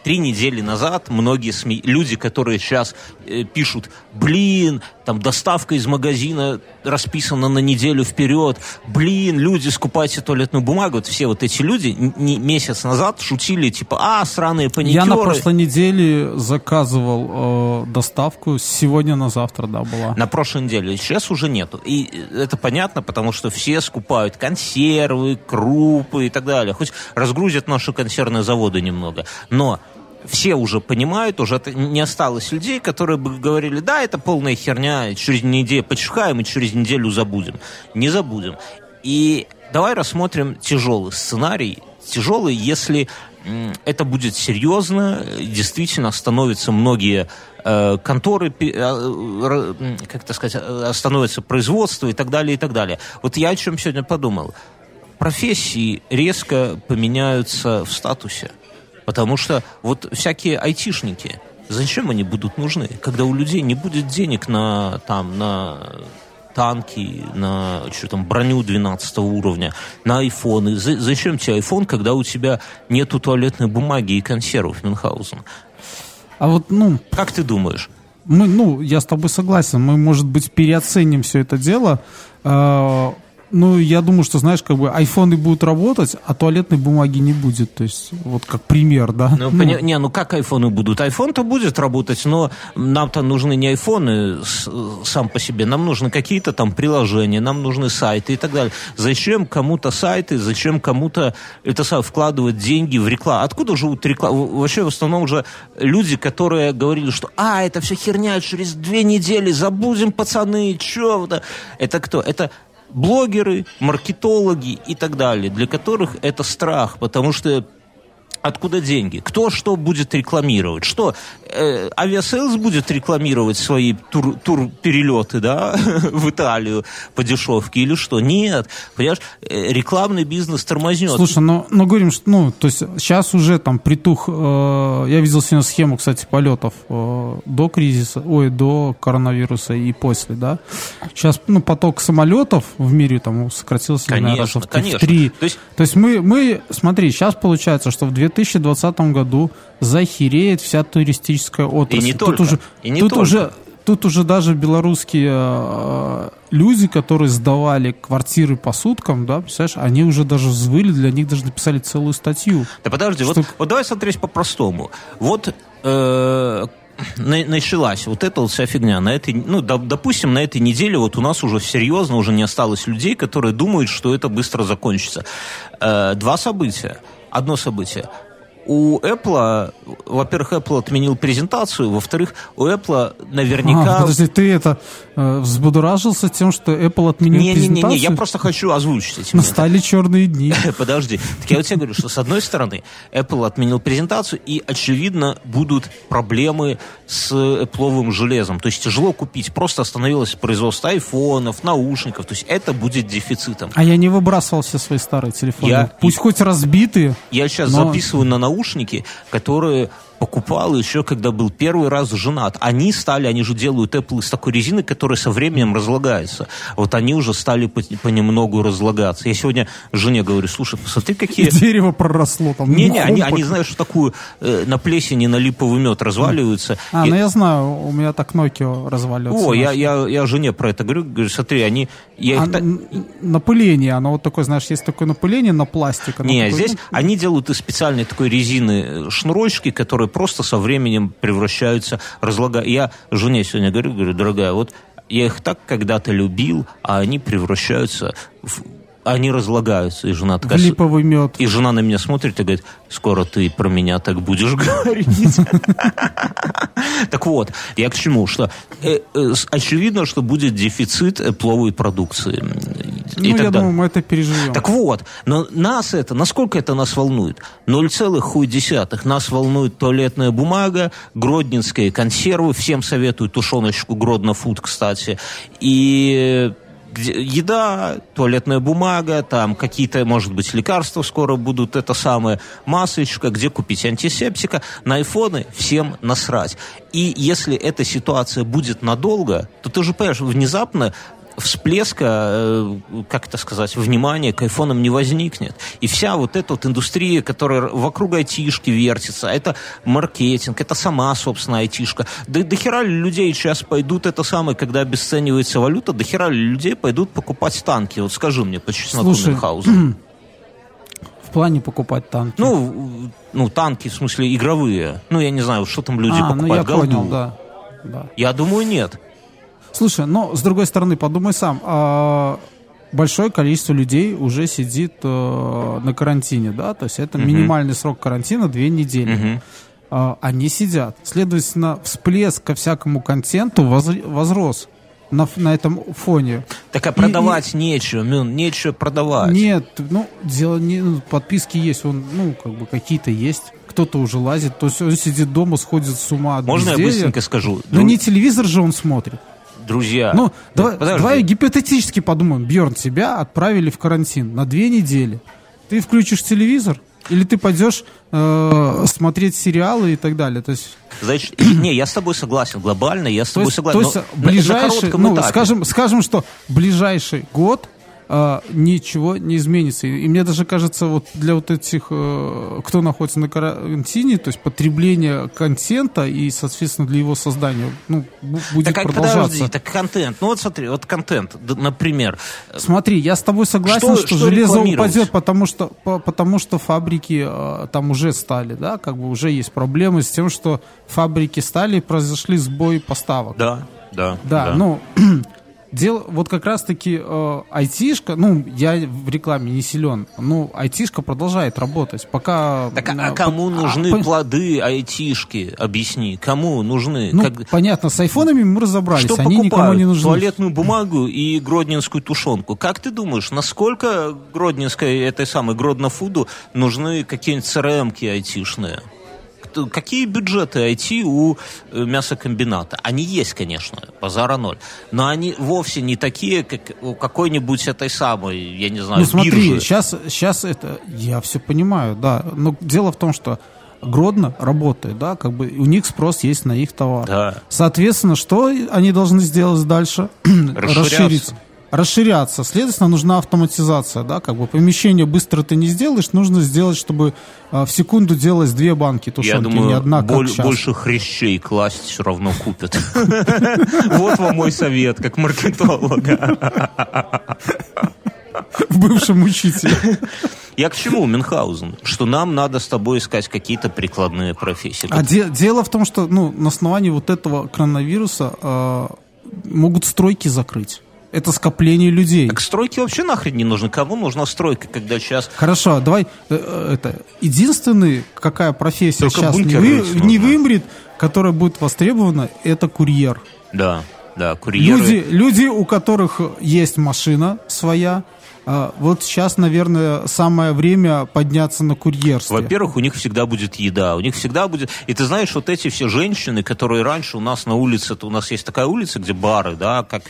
S2: три недели назад многие СМИ, люди, которые сейчас э, пишут, блин, там доставка из магазина расписана на неделю вперед, блин, люди, скупайте туалетную бумагу. Вот все вот эти люди не, месяц назад шутили, типа, а, сраные паникеры.
S3: Я на прошлой неделе заказывал э, доставку, сегодня на завтра, да, была.
S2: На прошлой неделе. Сейчас уже нету. И это понятно, потому что все скупают консервы, крупы и так далее. Хоть разгрузят наши консервные заводы немного. Но все уже понимают, уже не осталось людей, которые бы говорили, да, это полная херня, через неделю почихаем и через неделю забудем. Не забудем. И давай рассмотрим тяжелый сценарий. Тяжелый, если это будет серьезно, действительно остановятся многие э, конторы, э, м, как это сказать, э, остановится производство и так далее, и так далее. Вот я о чем сегодня подумал. профессии резко поменяются в статусе. Потому что вот всякие айтишники, зачем они будут нужны, когда у людей не будет денег на, там, на танки, на что там, броню 12 уровня, на айфоны. За, зачем тебе айфон, когда у тебя нету туалетной бумаги и консервов Мюнхгаузен?
S3: А вот, ну...
S2: Как ты думаешь?
S3: Мы, ну, я с тобой согласен. Мы, может быть, переоценим все это дело. Ну, я думаю, что, знаешь, как бы айфоны будут работать, а туалетной бумаги не будет. То есть, вот как пример, да?
S2: Ну, ну, поня... Не, ну как айфоны будут? Айфон-то будет работать, но нам-то нужны не айфоны сам по себе, нам нужны какие-то там приложения, нам нужны сайты и так далее. Зачем кому-то сайты, зачем кому-то это сам вкладывать деньги в рекламу? Откуда живут рекламы? Вообще, в основном уже люди, которые говорили, что а, это все херня, через две недели забудем, пацаны, это? Это кто? Это блогеры, маркетологи и так далее, для которых это страх, потому что откуда деньги? Кто что будет рекламировать? Что э, Aviasales будет рекламировать свои тур, тур-перелеты да, в Италию по дешевке или что? Нет. Понимаешь, э, рекламный бизнес тормознет.
S3: Слушай, ну, ну говорим, что ну, то есть сейчас уже там притух, э, я видел сегодня схему, кстати, полетов э, до кризиса, ой, до коронавируса и после, да. Сейчас ну, поток самолетов в мире там сократился,
S2: конечно,
S3: наверное, в,
S2: конечно.
S3: в три.
S2: То есть,
S3: то есть мы, мы, смотри, сейчас получается, что в 2020 году захереет вся туристическая отрасль.
S2: И не
S3: тут
S2: только.
S3: Уже,
S2: и не
S3: тут
S2: только.
S3: уже Тут уже даже белорусские э, люди, которые сдавали квартиры по суткам, да, представляешь, они уже даже взвыли, для них даже написали целую статью.
S2: Да подожди,
S3: Что-
S2: вот, вот давай смотреть по-простому. Вот э, на- началась вот эта вот вся фигня. На этой, ну, доп- допустим, на этой неделе вот у нас уже серьезно уже не осталось людей, которые думают, что это быстро закончится. Э, два события. Одно событие. У Apple, во-первых, Apple отменил презентацию, во-вторых, у Apple наверняка...
S3: А, подожди, ты это э, взбудоражился тем, что Apple отменил
S2: Не-не-не,
S3: презентацию?
S2: я просто хочу озвучить эти.
S3: Настали черные дни.
S2: Подожди. Так я вот тебе говорю, что с одной стороны Apple отменил презентацию, и, очевидно, будут проблемы с Apple железом. То есть тяжело купить. Просто остановилось производство айфонов, наушников. То есть это будет дефицитом.
S3: А я не выбрасывал все свои старые телефоны.
S2: Я-
S3: Пусть хоть разбитые.
S2: Я сейчас
S3: Но-
S2: записываю на наушники, которые покупал еще, когда был первый раз женат. Они стали, они же делают Apple из такой резины, которая со временем разлагается. Вот они уже стали по- понемногу разлагаться. Я сегодня жене говорю, слушай, посмотри, какие...
S3: Дерево проросло там.
S2: Не-не, они, они, знаешь, такую э, на плесени, на липовый мед разваливаются.
S3: А,
S2: И-
S3: ну я знаю, у меня так Nokia разваливается.
S2: О, я, я, я жене про это говорю, говорю, смотри, они... Я
S3: А,
S2: их
S3: напыление, оно вот такое, знаешь, есть такое напыление на пластик.
S2: Не,
S3: такое,
S2: здесь
S3: ну,
S2: они делают из специальной такой резины э, шнурочки, которые просто со временем превращаются, разлагают. Я жене сегодня говорю, говорю, дорогая, вот я их так когда-то любил, а они превращаются в... Они разлагаются, и жена такая...
S3: липовый мед.
S2: И жена на меня смотрит и говорит, скоро ты про меня так будешь говорить. Так вот, я к чему? Что э, э, очевидно, что будет дефицит э, пловой продукции.
S3: Ну, я думаю, мы это переживем.
S2: Так вот, но нас это, насколько это нас волнует? 0,1. Нас волнует туалетная бумага, гродненские консервы, всем советую тушеночку Гродно Фуд, кстати, и где- еда, туалетная бумага, там какие-то, может быть, лекарства скоро будут, это самое, масочка, где купить антисептика, на айфоны всем насрать. И если эта ситуация будет надолго, то ты же понимаешь, внезапно всплеска, э, как это сказать, внимания к айфонам не возникнет. И вся вот эта вот индустрия, которая вокруг айтишки вертится, это маркетинг, это сама, собственно, айтишка. Да до хера ли людей сейчас пойдут, это самое, когда обесценивается валюта, до хера ли людей пойдут покупать танки? Вот скажи мне по чесноку
S3: Слушай. В плане покупать танки.
S2: Ну, ну, танки, в смысле, игровые. Ну, я не знаю, что там люди
S3: а, ну
S2: покупают.
S3: я понял,
S2: Голду.
S3: да. да.
S2: Я думаю, нет.
S3: Слушай, но с другой стороны, подумай сам. а, большое количество людей уже сидит э, на карантине, да, то есть это минимальный срок карантина две недели.
S2: Мгм.
S3: А, они сидят. Следовательно, всплеск ко всякому контенту возр- возрос на, на этом фоне.
S2: Так а продавать нечего, Мюн, нечего продавать.
S3: Нет, ну, дело не, ну, подписки есть, он, ну, как бы какие-то есть. Кто-то уже лазит, то есть он сидит дома, сходит с ума
S2: Можно я быстренько скажу?
S3: Но
S2: Дру-
S3: не телевизор же он смотрит.
S2: Друзья.
S3: Ну, давай,
S2: подожди.
S3: давай гипотетически подумаем. Бьерн, тебя отправили в карантин на две недели. Ты включишь телевизор? Или ты пойдешь э, смотреть сериалы и так далее? То есть,
S2: Значит, не, я с тобой согласен. Глобально я с
S3: то
S2: тобой
S3: есть,
S2: согласен.
S3: то есть ближайший, ну,
S2: этапе.
S3: скажем, скажем, что ближайший год э, ничего не изменится. И, и мне даже кажется, вот для вот этих, э, кто находится на карантине, то есть потребление контента и, соответственно, для его создания, ну, бу- будет
S2: Так, а
S3: продолжаться.
S2: подожди, так контент. Ну вот смотри, вот контент, например.
S3: Смотри, я с тобой согласен,
S2: Что-
S3: что,
S2: что
S3: железо упадет, потому что, по- потому что фабрики э, там уже стали, да, как бы уже есть проблемы с тем, что фабрики стали и произошли сбои поставок.
S2: Да, да.
S3: Да, ну, дело, вот как раз-таки э, айтишка, ну, я в рекламе не силен, но айтишка продолжает работать, пока...
S2: Так, а, а кому
S3: по-
S2: нужны
S3: а,
S2: плоды айтишки? Объясни, кому нужны?
S3: Ну,
S2: Как-
S3: понятно, с айфонами мы разобрались,
S2: Что
S3: они никому
S2: покупают?
S3: не нужны.
S2: Туалетную бумагу и гродненскую тушенку. Как ты думаешь, насколько гродненской, этой самой Гродно-фуду нужны какие-нибудь CRM-ки айтишные? Кто- Какие бюджеты IT у э, мясокомбината? Они есть, конечно, базара ноль. Но они вовсе не такие, как у какой-нибудь этой самой, я не знаю,
S3: Ну смотри,
S2: биржи.
S3: сейчас, сейчас это, я все понимаю, да, но дело в том, что Гродно работает, да, как бы у них спрос есть на их товар.
S2: Да.
S3: Соответственно, что они должны сделать дальше?
S2: Расширяться.
S3: Расширяться. Следовательно, нужна автоматизация, да, как бы помещение быстро ты не сделаешь, нужно сделать, чтобы а, в секунду делалось две банки тушенки,
S2: Я думаю,
S3: не одна, как
S2: боль-
S3: сейчас.
S2: больше хрящей класть все равно купят. Вот вам мой совет, как маркетолога.
S3: в бывшем учителе.
S2: Я к чему, Мюнхгаузен? Что нам надо с тобой искать какие-то прикладные профессии.
S3: А де- дело в том, что ну, на основании вот этого коронавируса э, могут стройки закрыть. Это скопление людей.
S2: Так стройки вообще нахрен не нужны. Кому нужна стройка, когда сейчас...
S3: Хорошо, давай э, э, это единственный какая профессия
S2: Только
S3: сейчас не, вы- не вымрет, которая будет востребована, это курьер.
S2: Да, да, курьеры...
S3: Люди, люди, у которых есть машина своя, э, вот сейчас, наверное, самое время подняться на курьерство.
S2: Во-первых, у них всегда будет еда, у них всегда будет... И ты знаешь, вот эти все женщины, которые раньше у нас на улице, у нас есть такая улица, где бары, да, как...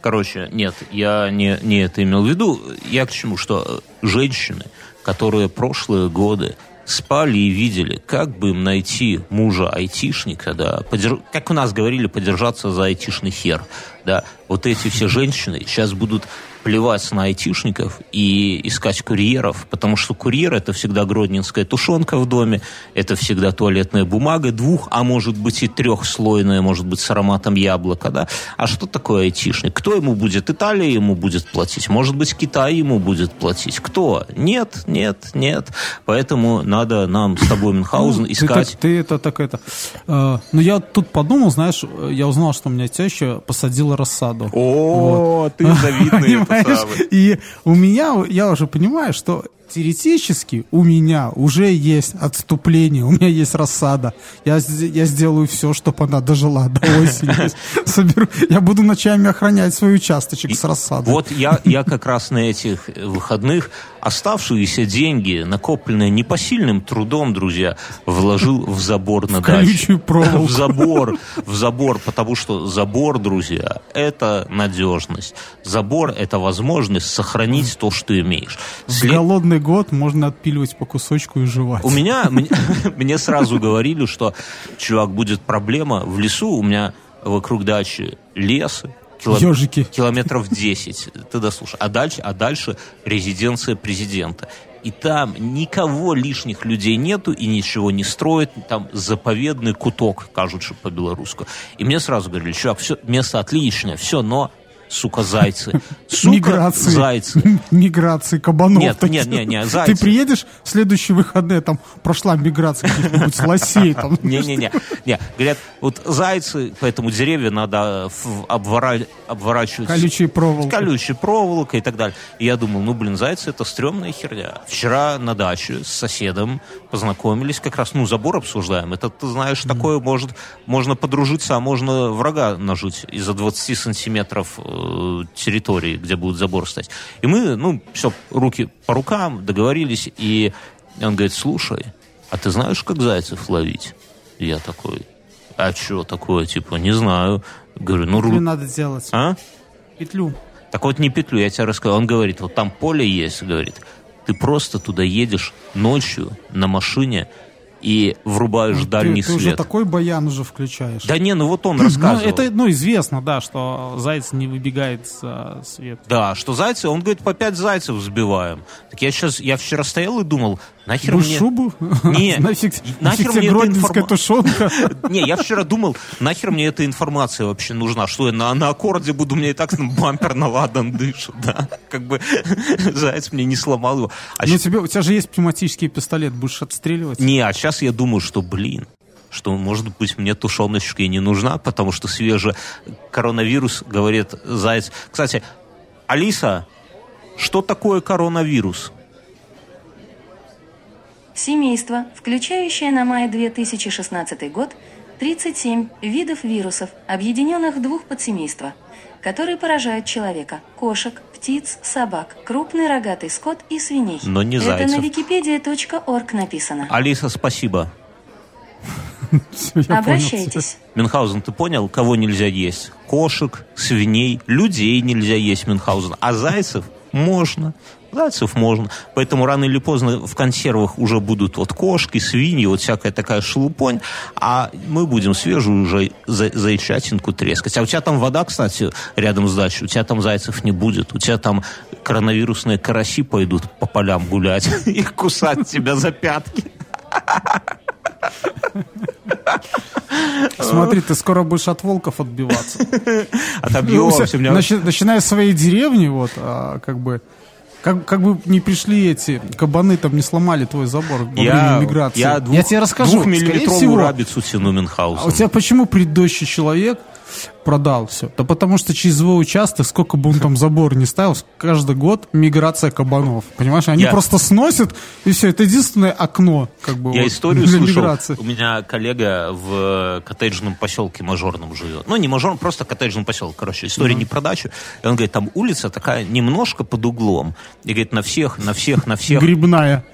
S2: Короче, нет, я не, не это имел в виду. Я к чему? Что э, женщины, которые прошлые годы спали и видели, как бы им найти мужа-айтишника, да, подер- как у нас говорили, подержаться за айтишный хер, да, вот эти все женщины сейчас будут плевать на айтишников и искать курьеров, потому что курьер это всегда гродненская тушенка в доме, это всегда туалетная бумага двух, а может быть и трехслойная, может быть с ароматом яблока, да. А что такое айтишник? Кто ему будет? Италия ему будет платить? Может быть Китай ему будет платить? Кто? Нет, нет, нет. Поэтому надо нам с тобой, Мюнхгаузен,
S3: Ну, ты
S2: искать...
S3: так- Ты, это так это. Э, ну, я тут подумал, знаешь, я узнал, что у меня теща посадила рассаду.
S2: О, ты завидный.
S3: И у меня, я уже понимаю, что теоретически у меня уже есть отступление, у меня есть рассада. Я, я сделаю все, чтобы она дожила до осени. Соберу, я буду ночами охранять свой участочек с рассадой.
S2: Вот я, я как раз на этих выходных оставшиеся деньги, накопленные непосильным трудом, друзья, вложил в забор на даче.
S3: колючую проволоку.
S2: В забор, в забор, потому что забор, друзья, это надежность. Забор – это возможность сохранить то, что имеешь.
S3: В
S2: След-
S3: голодный год можно отпиливать по кусочку и жевать.
S2: У меня, мне, сразу говорили, что, чувак, будет проблема в лесу, у меня вокруг дачи лес, кило-
S3: Ёжики.
S2: километров 10, ты дослушай. А дальше, а дальше резиденция президента. И там никого лишних людей нету и ничего не строят. Там заповедный куток, кажется по-белорусски. И мне сразу говорили, чувак, все, место отличное, все, но, сука, зайцы. Сука,
S3: Миграции.
S2: зайцы.
S3: Миграции кабанов.
S2: Нет, нет, нет, нет,
S3: Ты
S2: зайцы.
S3: приедешь в следующие выходные, там прошла миграция каких-нибудь лосей. Там,
S2: Не-не-не. Не, говорят, вот зайцы, поэтому деревья надо в- обвора- обворачивать
S3: Колючей проволокой.
S2: колючей проволокой и так далее. И я думал, ну, блин, зайцы это стрёмная херня. Вчера на даче с соседом познакомились, как раз, ну, забор обсуждаем. Это, ты знаешь, такое может, можно подружиться, а можно врага нажить из-за 20 сантиметров э, территории, где будет забор стоять. И мы, ну, все, руки по рукам, договорились, и он говорит, слушай, а ты знаешь, как зайцев ловить? И я такой, а что такое, типа, не знаю. Говорю, ну...
S3: Петлю
S2: ру-
S3: надо делать.
S2: А?
S3: Петлю.
S2: Так вот не петлю, я тебе расскажу. Он говорит, вот там поле есть, говорит. Ты просто туда едешь ночью на машине и врубаешь дальний
S3: ты, ты уже
S2: свет.
S3: такой баян уже включаешь.
S2: Да не, ну вот он
S3: Ну,
S2: рассказывал.
S3: это, ну, известно, да, что заяц не выбегает за свет.
S2: Да, что зайцы, он говорит, по пять зайцев взбиваем. Так я сейчас, я вчера стоял и думал, нахер
S3: Будешь
S2: мне...
S3: шубу?
S2: Не,
S3: нафиг,
S2: нахер
S3: нафиг
S2: мне эта
S3: гродненская
S2: информа-
S3: тушенка.
S2: Не, я вчера думал, нахер мне эта информация вообще нужна? Что я на, на аккорде буду, мне и так ну, бампер на ладан дышит, да? Как бы заяц мне не сломал его. А
S3: Ну, тебе, у тебя же есть пневматический пистолет, будешь отстреливать.
S2: Не, а сейчас я думаю, что, блин, что, может быть, мне тушеночка и не нужна, потому что свежий коронавирус, говорит заяц. Кстати, Алиса, что такое коронавирус?
S4: Семейство, включающее на май 2016 год 37 видов вирусов, объединенных в двух подсемейства, которые поражают человека, кошек, птиц, собак, крупный рогатый скот и свиней.
S2: Но не
S4: Это
S2: зайцев.
S4: на wikipedia.org написано.
S2: Алиса, спасибо.
S4: Обращайтесь.
S2: Мюнхгаузен, ты понял, кого нельзя есть? Кошек, свиней, людей нельзя есть, Мюнхгаузен. А зайцев можно. Зайцев можно. Поэтому рано или поздно в консервах уже будут вот кошки, свиньи, вот всякая такая шелупонь, а мы будем свежую уже за- зайчатинку трескать. А у тебя там вода, кстати, рядом с дачей, у тебя там зайцев не будет, у тебя там коронавирусные караси пойдут по полям гулять и кусать тебя за пятки.
S3: Смотри, ты скоро будешь от волков отбиваться. Ну,
S2: Отобьемся. у меня-
S3: Начи- Начиная с своей деревни, вот, а, как бы, как, как бы не пришли эти кабаны, там не сломали твой забор во
S2: Я,
S3: время миграции.
S2: я, двух,
S3: тебе расскажу.
S2: Двухмиллиметровую
S3: всего,
S2: рабицу тяну Мюнхгаузен.
S3: а у тебя почему предыдущий человек продал все? Да потому что через его участок, сколько бы он там забор не ставил, каждый год миграция кабанов. Понимаешь, они
S2: Я-
S3: просто сносят, и все. Это единственное окно, как бы,
S2: Я
S3: вот,
S2: историю
S3: для
S2: слышал.
S3: миграции.
S2: У меня коллега в коттеджном поселке мажорном живет. Ну, не мажорном, просто коттеджном поселке. Короче, история не про дачу. И он говорит, там улица такая немножко под углом. И говорит, на всех, на всех, на всех.
S3: Грибная.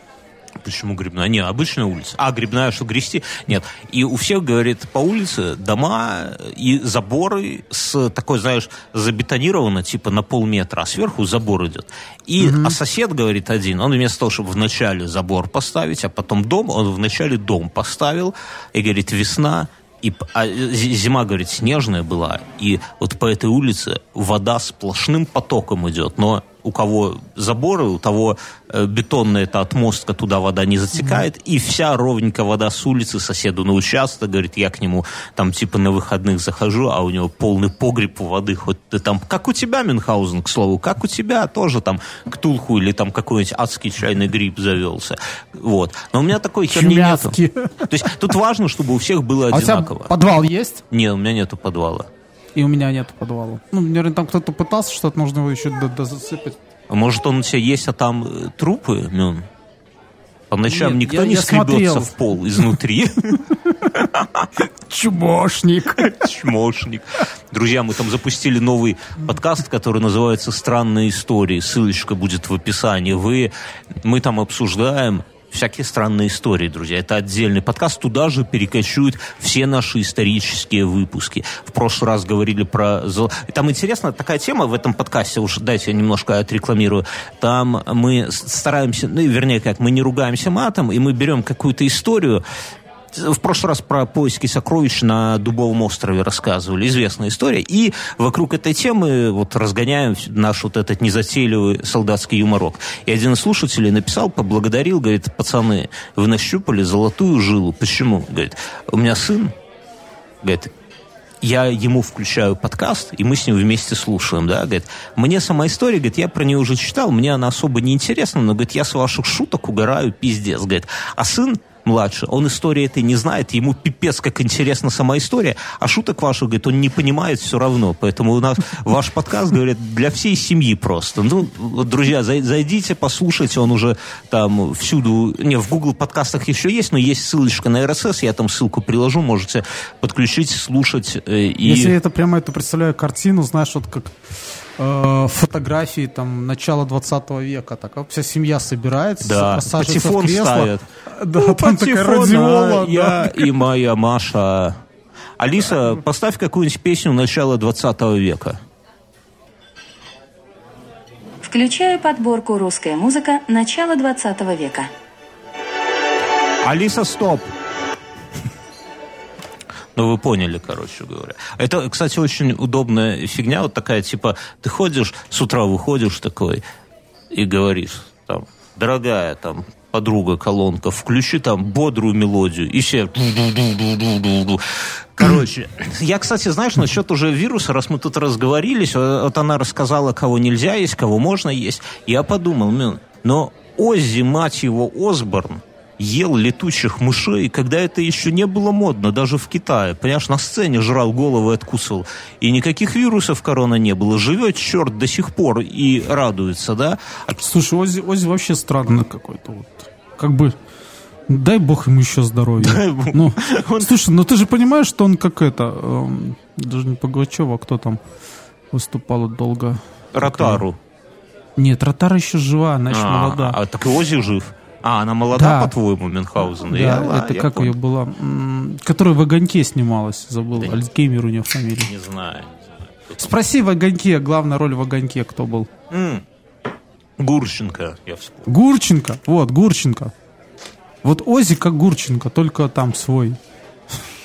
S2: Почему грибная? Не, обычная улица. А, грибная, что грести? Нет. И у всех, говорит, по улице дома и заборы с такой, знаешь, забетонировано, типа на полметра, а сверху забор идет. И, а сосед, говорит, один, он вместо того, чтобы вначале забор поставить, а потом дом, он вначале дом поставил, и, говорит, весна, и, а зи- зима, говорит, снежная была, и вот по этой улице вода сплошным потоком идет, но у кого заборы, у того э, бетонная эта отмостка, туда вода не затекает, и вся ровненькая вода с улицы соседу на участок, говорит, я к нему там типа на выходных захожу, а у него полный погреб воды, хоть ты там, как у тебя, Мюнхгаузен, к слову, как у тебя тоже там ктулху или там какой-нибудь адский чайный гриб завелся, вот. Но у меня такой херни нету. То есть тут важно, чтобы у всех было
S3: А
S2: одинаково.
S3: подвал есть?
S2: Нет, у меня нету подвала.
S3: И у меня нет подвала. Ну, наверное, там кто-то пытался что-то, нужно его еще дозасыпать.
S2: А Может, он у тебя есть, а там э, трупы, Мюн? По ночам
S3: Нет,
S2: никто
S3: я-
S2: не
S3: я
S2: скребется
S3: смотрел.
S2: в пол изнутри.
S3: Чумошник.
S2: Чмошник. Друзья, мы там запустили новый подкаст, который называется «Странные истории». Ссылочка будет в описании. Вы, мы там обсуждаем всякие странные истории, друзья. Это отдельный подкаст. Туда же перекочуют все наши исторические выпуски. В прошлый раз говорили про... Там интересная такая тема в этом подкасте, уж дайте я немножко отрекламирую. Там мы стараемся, ну, вернее, как, мы не ругаемся матом, и мы берем какую-то историю, в прошлый раз про поиски сокровищ на Дубовом острове рассказывали. Известная история. И вокруг этой темы вот разгоняем наш вот этот незатейливый солдатский юморок. И один из слушателей написал, поблагодарил, говорит, пацаны, вы нащупали золотую жилу. Почему? Говорит, у меня сын, говорит, я ему включаю подкаст, и мы с ним вместе слушаем, да, говорит, мне сама история, говорит, я про нее уже читал, мне она особо не интересна, но, говорит, я с ваших шуток угораю, пиздец, говорит, а сын младше, он истории этой не знает, ему пипец как интересна сама история, а шуток ваших, говорит, он не понимает все равно, поэтому у нас ваш подкаст, говорит, для всей семьи просто. Ну, вот, друзья, зай- зайдите, послушайте, он уже там всюду, не, в Google подкастах еще есть, но есть ссылочка на RSS, я там ссылку приложу, можете подключить, слушать э, и...
S3: Если это прямо это представляю картину, знаешь, вот как э, фотографии там начала 20 века, так а вся семья собирается,
S2: Да,
S3: посаживается
S2: патефон
S3: в кресло.
S2: ставят.
S3: Да, там такая
S2: Патефон,
S3: радиола,
S2: а,
S3: да.
S2: Я и моя Маша. Алиса, поставь какую-нибудь песню начала 20 века.
S4: Включаю подборку «Русская музыка. Начало 20 века».
S2: Алиса, стоп! Ну, вы поняли, короче говоря. Это, кстати, очень удобная фигня, вот такая, типа, ты ходишь, с утра выходишь такой и говоришь, там, дорогая, там, подруга, колонка, включи там бодрую мелодию, и все... Короче, я, кстати, знаешь, насчет уже вируса, раз мы тут разговорились, вот она рассказала, кого нельзя есть, кого можно есть, я подумал, но Оззи, мать его, Осборн, ел летучих мышей, когда это еще не было модно, даже в Китае. Понимаешь, на сцене жрал головы откусывал. И никаких вирусов корона не было. Живет черт до сих пор и радуется, да?
S3: Слушай, Ози, Ози вообще странный какой-то. Вот. Как бы Дай бог ему еще здоровья. Дай бог. Ну, он... Слушай, ну ты же понимаешь, что он как это, эм, даже не Пугачева, а кто там выступал долго?
S2: Ротару.
S3: Нет, Ротара еще жива, она еще а, молода.
S2: А так и Ози жив. А, она молода, да. по-твоему, Мюнхгаузен?
S3: Да, я, это я как понял. ее была? Которая в «Огоньке» снималась, забыл. Да Альцгеймер у нее фамилия.
S2: Не знаю.
S3: Спроси в «Огоньке», главная роль в «Огоньке» кто был?
S2: М. Гурченко, я вспомнил.
S3: Гурченко, вот, Гурченко. Вот Ози как Гурченко, только там свой.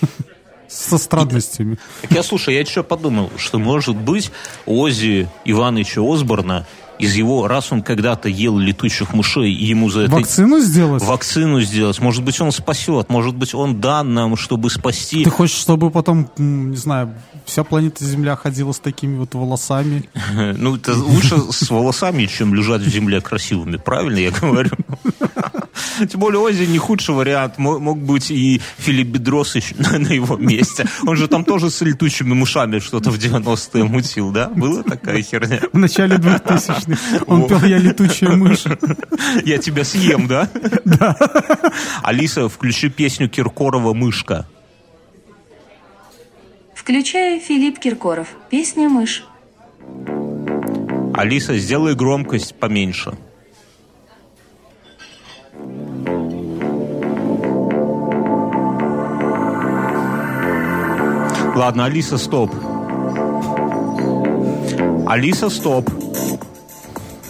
S3: Со странностями.
S2: Так я, слушай, я еще подумал, что, может быть, Ози Ивановича Осборна из его, раз он когда-то ел летучих мышей, и ему за это...
S3: Вакцину сделать?
S2: Вакцину сделать. Может быть, он спасет, может быть, он дан нам, чтобы спасти...
S3: Ты хочешь, чтобы потом, не знаю, вся планета Земля ходила с такими вот волосами?
S2: Ну, это лучше с волосами, чем лежать в земле красивыми, правильно я говорю? Тем более Ози не худший вариант. Мог быть и Филипп Бедросович на его месте. Он же там тоже с летучими мышами что-то в 90-е мутил, да? Была такая херня?
S3: В начале 2000-х. Он пел «Я летучая мышь».
S2: Я тебя съем, да?
S3: Да.
S2: Алиса, включи песню Киркорова «Мышка».
S4: Включаю Филипп Киркоров. Песня «Мышь».
S2: Алиса, сделай громкость поменьше. Ладно, Алиса, стоп. Алиса, стоп.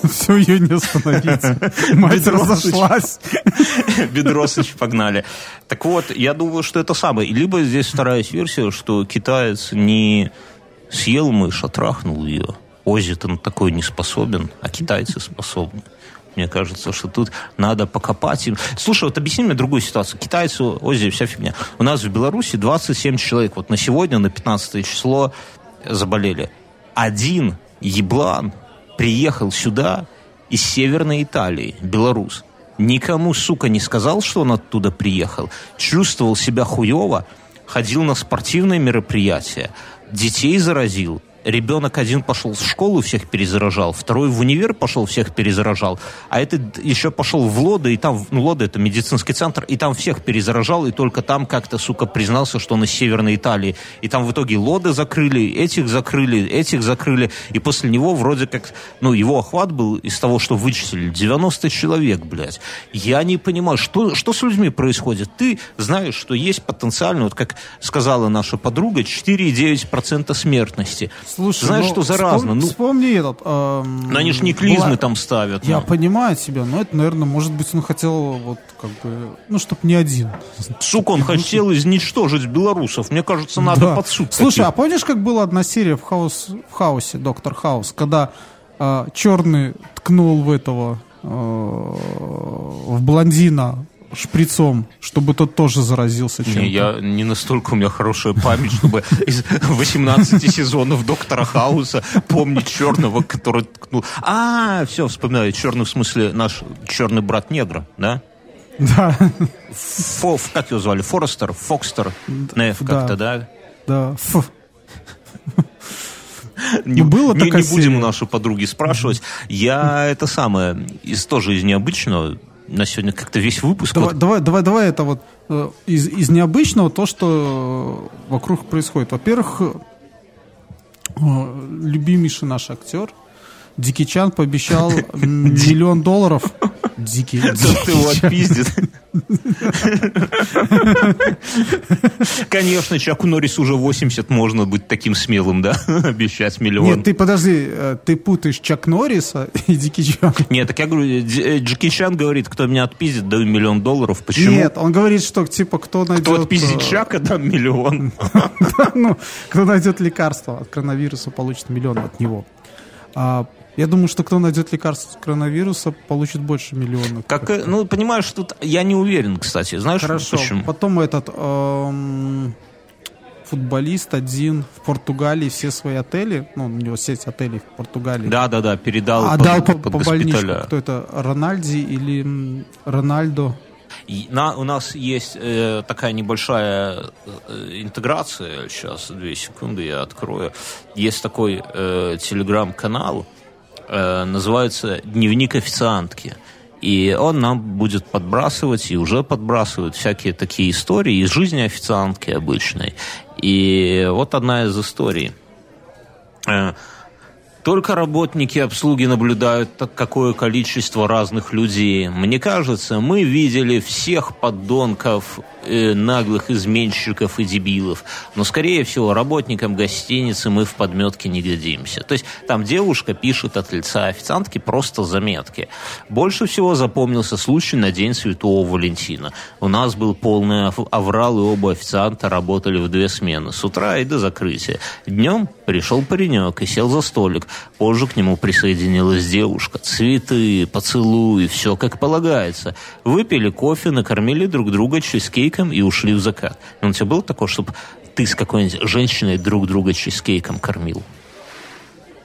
S3: Все, ее не остановить. Мать разошлась.
S2: Бедросыч погнали. Так вот, я думаю, что это самое. Либо здесь вторая версия, что китаец не съел мышь, а трахнул ее. Ози-то на такой не способен, а китайцы способны. Мне кажется, что тут надо покопать. Слушай, вот объясни мне другую ситуацию. Китайцы, Ози, вся фигня. У нас в Беларуси 27 человек. Вот на сегодня, на 15 число заболели. Один еблан приехал сюда из Северной Италии, белорус. Никому, сука, не сказал, что он оттуда приехал. Чувствовал себя хуево, ходил на спортивные мероприятия, детей заразил, ребенок один пошел в школу, всех перезаражал, второй в универ пошел, всех перезаражал, а этот еще пошел в Лоды, и там, ну, Лоды это медицинский центр, и там всех перезаражал, и только там как-то, сука, признался, что он из Северной Италии. И там в итоге Лоды закрыли, этих закрыли, этих закрыли, и после него вроде как, ну, его охват был из того, что вычислили, 90 человек, блядь. Я не понимаю, что, что с людьми происходит? Ты знаешь, что есть потенциально, вот как сказала наша подруга, 4,9% смертности.
S3: Слушай,
S2: знаешь, ну, что заразно.
S3: Вспом,
S2: ну,
S3: вспомни этот. Эм,
S2: но они же не клизмы была... там ставят.
S3: Я ну. понимаю тебя, но это, наверное, может быть, он хотел вот как бы, ну, чтоб не один.
S2: Сука, он хотел изничтожить белорусов. Мне кажется, надо да. под суд.
S3: Слушай, таких. а помнишь, как была одна серия в, хаус, в Хаусе, Доктор Хаус, когда э, черный ткнул в этого э, в блондина шприцом, чтобы тот тоже заразился чем-то.
S2: Не, я не настолько у меня хорошая память, чтобы из 18 сезонов Доктора Хауса помнить черного, который ткнул. А, все, вспоминаю, черный в смысле наш черный брат негра, да?
S3: Да.
S2: Фо, как его звали? Форестер? Фокстер? Не, как-то, да?
S3: Да, Ф.
S2: Не, ну, было не, не будем у нашей подруги спрашивать. Я это самое, из, тоже из необычного, на сегодня как-то весь выпуск.
S3: Давай, вот... давай, давай, давай это вот э, из, из необычного то, что вокруг происходит. Во-первых, э, любимейший наш актер Дикий Чан пообещал миллион долларов Дикий.
S2: Тот его отпиздит. Конечно, Чаку Норрису уже 80, можно быть таким смелым, да? Обещать миллион.
S3: Нет, ты подожди, э, ты путаешь Чак Норриса и Дикий Чак.
S2: Нет, так я говорю, э, Джеки Чан говорит, кто меня отпиздит, даю миллион долларов. Почему?
S3: Нет, он говорит, что типа кто найдет...
S2: Кто отпиздит
S3: э,
S2: Чака, дам миллион.
S3: Ну, кто найдет лекарство от коронавируса, получит миллион от него. Я думаю, что кто найдет лекарство от коронавируса, получит больше миллиона.
S2: Как, э, ну, понимаешь, тут я не уверен, кстати. Знаешь,
S3: Хорошо.
S2: почему?
S3: Потом этот эм, футболист один в Португалии все свои отели, ну, у него сеть отелей в Португалии,
S2: Да, да, да, передал
S3: отдал А по,
S2: под
S3: по больничку. Кто это? Рональди или Рональдо?
S2: И на- у нас есть э, такая небольшая э, интеграция. Сейчас, две секунды, я открою. Есть такой э, телеграм-канал, э, называется «Дневник официантки». И он нам будет подбрасывать, и уже подбрасывает всякие такие истории из жизни официантки обычной. И вот одна из историй. Э, Только работники обслуги наблюдают какое количество разных людей. Мне кажется, мы видели всех поддонков, э, наглых изменщиков и дебилов. Но, скорее всего, работникам гостиницы мы в подметке не годимся. То есть там девушка пишет от лица официантки просто заметки. Больше всего запомнился случай на День Святого Валентина. У нас был полный ав- аврал, и оба официанта работали в две смены. С утра и до закрытия. Днем пришел паренек и сел за столик. Позже к нему присоединилась девушка. Цветы, поцелуи, все как полагается. Выпили кофе, накормили друг друга чизкейком и ушли в закат. Ну, у тебя было такое, чтобы ты с какой-нибудь женщиной друг друга чизкейком кормил?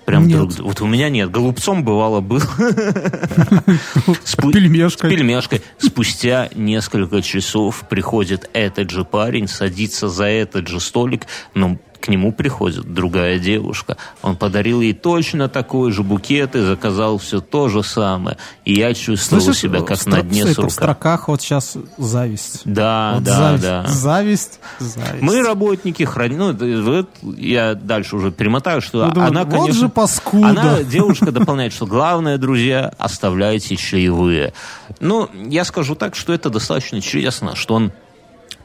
S2: Прям
S3: Нет.
S2: друг Вот у меня нет. Голубцом бывало был. Спу-
S3: Пельмешкой.
S2: С пельмешкой. Спустя несколько часов приходит этот же парень, садится за этот же столик, но к нему приходит другая девушка. Он подарил ей точно такой же букет и заказал все то же самое. И я чувствовал
S3: Слышишь,
S2: себя как на дне
S3: это в
S2: сурка.
S3: строках вот сейчас зависть.
S2: Да,
S3: Вот
S2: да,
S3: зависть,
S2: да.
S3: Зависть, зависть.
S2: Мы работники храним. Ну, вот я дальше уже перемотаю, что
S3: Ну, думаю,
S2: она,
S3: вот
S2: конечно,
S3: же паскуда.
S2: она девушка дополняет, что главное, друзья, оставляйте чаевые. Ну, я скажу так, что это достаточно честно, что он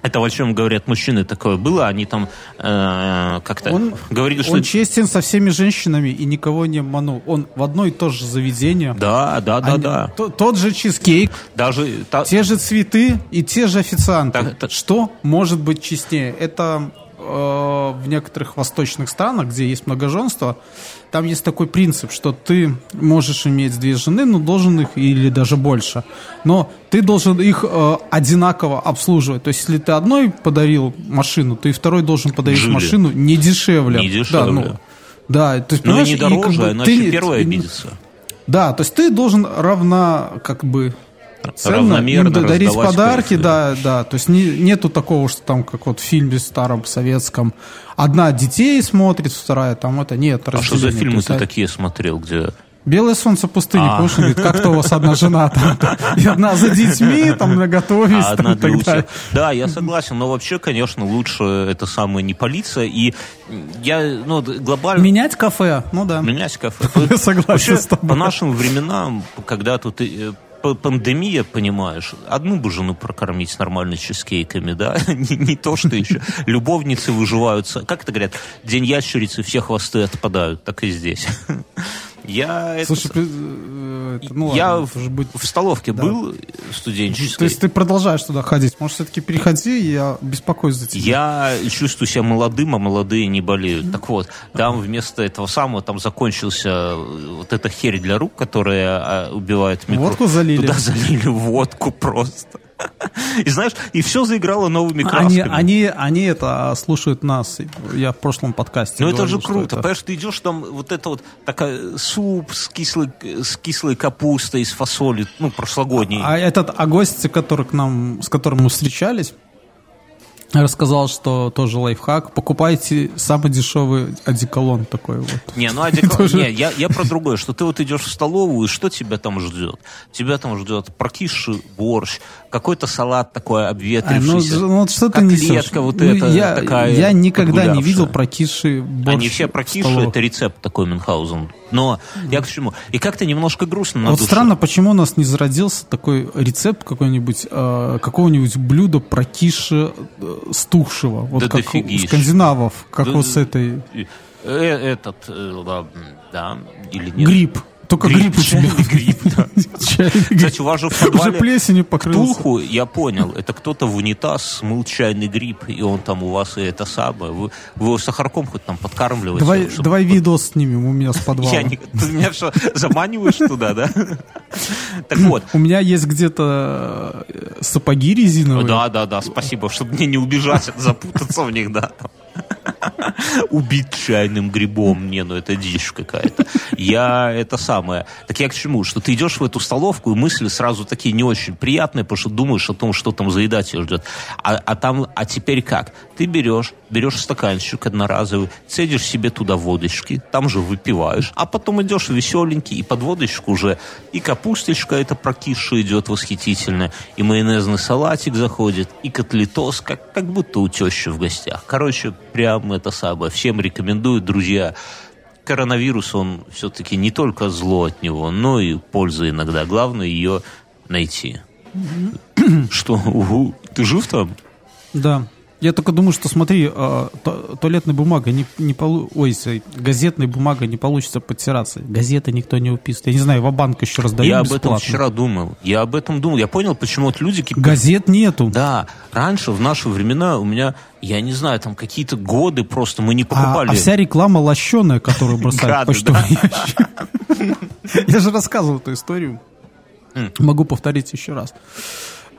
S2: это о чем говорят мужчины такое было, они там э, как-то
S3: Он,
S2: говорили, что
S3: он честен со всеми женщинами и никого не обманул. Он в одно и то же заведение.
S2: да, да, да,
S3: Они-
S2: да.
S3: то- тот же чизкейк,
S2: Даже та-
S3: те же цветы и те же официанты.
S2: Так, так.
S3: Что может быть честнее? Это э, в некоторых восточных странах, где есть многоженство, там есть такой принцип, что ты можешь иметь две жены, но должен их или даже больше. Но ты должен их э, одинаково обслуживать. То есть, если ты одной подарил машину, то и второй должен подарить
S2: Жили.
S3: машину не дешевле.
S2: Не
S3: Да,
S2: дешевле.
S3: ну, да, то есть,
S2: ну и не
S3: и как
S2: дороже,
S3: бы
S2: иначе
S3: ты-
S2: первая обидится.
S3: да, то есть ты должен равно, как бы, ценно
S2: Равномерно
S3: им дарить подарки, да, да. То есть не- нету такого, что там, как вот в фильме старом советском, одна детей смотрит, вторая там это, нет,
S2: А что за фильмы ты такие смотрел, где
S3: Белое солнце пустыни,
S2: А.
S3: помнишь, говорит, как-то у вас одна жена там, и одна за детьми, там, наготовить,
S2: А
S3: там,
S2: одна
S3: так.
S2: Да, я согласен, но вообще, конечно, лучше это самое не полиция. И я, ну, глобально...
S3: Менять кафе, ну да.
S2: Менять кафе.
S3: Согласен с тобой.
S2: по нашим временам, когда тут э, пандемия, понимаешь, одну бы жену прокормить нормально чизкейками, да, не, не то, что еще. Любовницы выживаются. Как это говорят? День ящерицы, все хвосты отпадают. Так и здесь. Я
S3: Слушай, э, это, ну
S2: я
S3: ладно,
S2: в,
S3: будет-
S2: в столовке
S3: Да.
S2: был
S3: То
S2: студенческой.
S3: есть ты продолжаешь туда ходить. Может, все-таки переходи, я беспокоюсь за тебя.
S2: Я чувствую себя молодым, а молодые не болеют. Так вот, там вместо этого самого там закончился э, вот эта херь для рук, которая а, убивает микро.
S3: Водку залили?
S2: Туда залили водку просто. И знаешь, и все заиграло новыми
S3: Они,
S2: красками.
S3: они, они это а, слушают нас. Я в прошлом подкасте
S2: Ну это же круто,
S3: это-
S2: понимаешь, ты идешь там вот это вот такая суп с кислой, с кислой капустой, с фасолью, ну прошлогодней.
S3: А этот, а гость, который к нам, с которым мы встречались, рассказал, что тоже лайфхак. Покупайте самый дешевый одеколон такой вот.
S2: Не, ну одеколон, не, я, я про другое, что ты вот идешь в столовую, и что тебя там ждет? Тебя там ждет прокисший борщ, какой-то салат такой
S3: А, ну,
S2: обветрившийся,
S3: ну вот что ты
S2: котлетка
S3: несешь?
S2: вот
S3: Ну,
S2: эта
S3: я,
S2: такая
S3: я никогда не видел прокисший борщ
S2: Они все прокисшие, это рецепт такой Мюнхгаузен Но я к чему? И как-то немножко грустно на
S3: вот
S2: душе.
S3: странно, почему у нас не зародился такой рецепт какой-нибудь, э, какого-нибудь блюда про киши э, стухшего. Вот
S2: Да
S3: как у скандинавов, как
S2: Да,
S3: вот с этой...
S2: Э, Этот, э, да, или нет?
S3: Гриб. Только гриб, у тебя.
S2: да.
S3: Гриб.
S2: Кстати, у вас же в
S3: Уже
S2: подвале
S3: плесенью покрылся.
S2: Птулху, я понял, это кто-то в унитаз смыл чайный гриб, и он там у вас и это самое. Вы, вы его сахарком хоть там подкармливаете?
S3: Давай,
S2: чтобы-
S3: давай видос снимем у меня с подвала.
S2: Я не- Ты меня что, заманиваешь туда, да? Так вот,
S3: У меня есть где-то э, сапоги резиновые.
S2: да, да, да, спасибо, чтобы мне не убежать, запутаться в них, да. Убить чайным грибом, не, ну это дичь какая-то. Я это самое. Так я к чему? Что ты идешь в эту столовку, и мысли сразу такие не очень приятные, потому что думаешь о том, что там заедать тебя ждет. А, а там, а теперь как? Ты берешь, берешь стаканчик одноразовый, цедишь себе туда водочки, там же выпиваешь, а потом идешь веселенький, и под водочку уже и капусточка эта прокисшая идет восхитительная, и майонезный салатик заходит, и котлетос, как, как будто у тещи в гостях. Короче, прям это самое. Всем рекомендую, друзья. Коронавирус, он все-таки не только зло от него, но и польза иногда. Главное ее найти. Что? Угу. Ты жив там?
S3: Да. Я только думаю, что смотри, ту- туалетная бумага не, не полу... Ой, газетная бумага не получится подтираться. Газеты никто не уписывает. Я не знаю, банк еще раздают
S2: Я об этом
S3: бесплатно.
S2: вчера думал. Я об этом думал. Я понял, почему вот люди...
S3: Газет нету.
S2: Да, раньше, в наши времена, у меня, я не знаю, там какие-то годы просто мы не
S3: А,
S2: покупали.
S3: а вся реклама лощеная, которую бросают в почтовый ящик. Я же рассказывал эту историю. Могу повторить еще раз.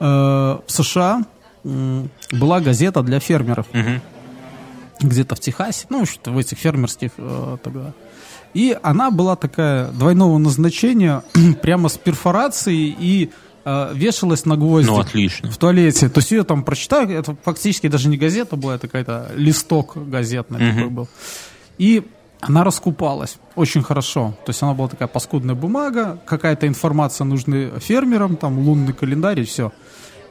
S3: Э, В США была газета для фермеров. Где-то в Техасе, ну, что в этих фермерских э, тогда. И она была такая двойного назначения, прямо с перфорацией и э, вешалась на гвозди
S2: Ну, отлично.
S3: в туалете. То есть ее там прочитали, это фактически даже не газета была, это какая-то листок газетный такой был. И она раскупалась очень хорошо. То есть она была такая паскудная бумага, какая-то информация нужна фермерам, там лунный календарь и все.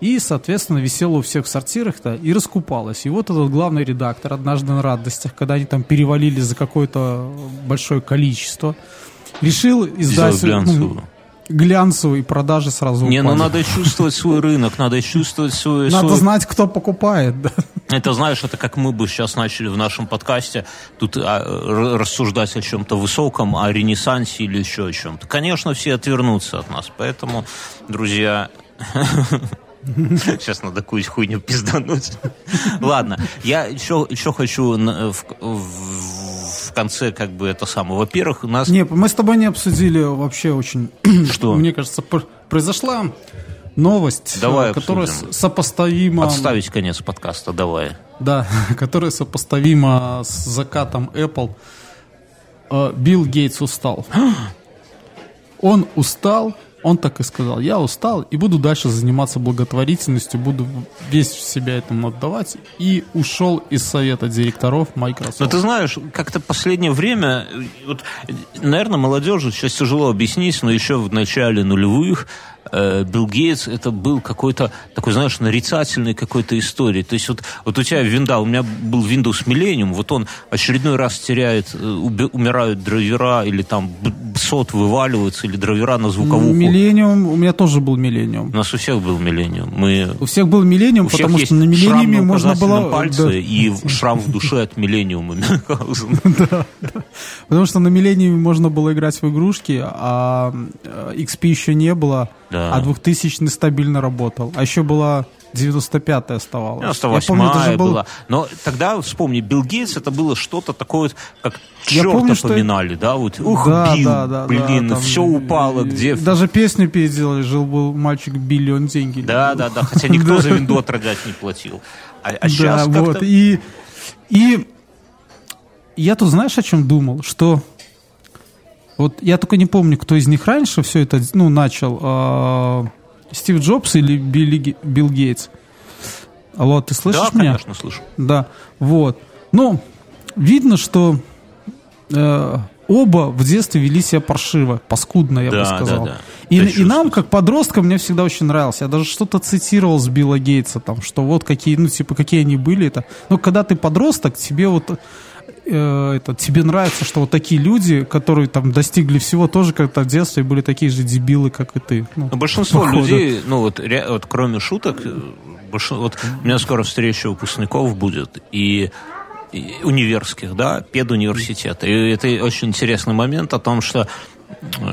S3: И, соответственно, висела у всех в сортирах-то и раскупалась. И вот этот главный редактор однажды на радостях, когда они там перевалили за какое-то большое количество, решил издать ну,
S2: глянцевую.
S3: и продажи сразу
S2: Не, ну
S3: упали.
S2: надо чувствовать свой рынок, надо чувствовать свой...
S3: Надо
S2: свой-
S3: знать, кто покупает. да.
S2: Это, знаешь, это как мы бы сейчас начали в нашем подкасте тут а, рассуждать о чем-то высоком, о ренессансе или еще о чем-то. Конечно, все отвернутся от нас, поэтому, друзья... Сейчас надо какую-нибудь хуйню пиздануть. Ладно, я еще, еще хочу в, в- в конце как бы это самое. Во-первых, у нас...
S3: Не, мы с тобой не обсудили вообще очень...
S2: Что?
S3: Мне кажется, пр- произошла новость,
S2: Давай
S3: э, которая
S2: обсудим.
S3: сопоставима...
S2: Отставить конец подкаста, давай.
S3: Да, которая сопоставима с закатом Apple. Э, Билл Гейтс устал. Он устал, он так и сказал, я устал и буду дальше заниматься благотворительностью, буду весь себя этому отдавать. И ушел из совета директоров Microsoft.
S2: Но ты знаешь, как-то последнее время, э, вот, наверное, молодежи сейчас тяжело объяснить, но еще в начале нулевых э, Билл Гейтс это был какой-то такой, знаешь, нарицательной какой-то истории. То есть вот, вот у тебя винда, у меня был Windows Millennium, вот он очередной раз теряет, э, уби- умирают драйвера или там сот вываливаются, или драйвера на звуковуху.
S3: Миллениум, у меня тоже был Миллениум.
S2: У нас у всех был Millennium. Мы
S3: У всех был
S2: у всех
S3: потому что на
S2: на
S3: можно было...
S2: пальце
S3: да.
S2: и шрам в душе от Мюнхгаузена.
S3: Потому что на Миллениуме можно было играть в игрушки, а э, XP еще не было,
S2: Да.
S3: а 2000 стабильно работал. А еще была 95-я оставалась.
S2: 98 была. Но тогда, вспомни, Билл Гейтс, это было что-то такое, как
S3: Я
S2: черта
S3: помню, что-
S2: поминали, да? Вот, ух,
S3: да,
S2: Билл,
S3: да, да,
S2: блин,
S3: да, там,
S2: все упало, где...
S3: Даже песню переделали, жил был мальчик Билли, он деньги
S2: Да, да, да, хотя никто за винду отрогать не платил. А, а
S3: Да,
S2: сейчас
S3: вот. И, и я тут знаешь, о чем думал? Что вот я только не помню, кто из них раньше все это ну, начал. а, Стив Джобс или Билли Билл Гейтс? Алло, ты слышишь
S2: Да,
S3: меня?
S2: конечно, слышу.
S3: Да, вот. Ну, видно, что э, оба в детстве вели себя паршиво, паскудно, я бы
S2: Да,
S3: сказал.
S2: да, да.
S3: И, и нам, как подросткам, мне всегда очень нравилось. Я даже что-то цитировал с Билла Гейтса, там, что вот какие, ну, типа, какие они были. Это. Но когда ты подросток, тебе вот э, это, тебе нравится, что вот такие люди, которые там достигли всего, тоже как-то в детстве были такие же дебилы, как и ты. Ну,
S2: Но большинство
S3: походу.
S2: людей, ну вот, ре- вот кроме шуток, э, больш- вот у меня скоро встреча выпускников будет, и, универских, да, педуниверситета. И это очень интересный момент о том, что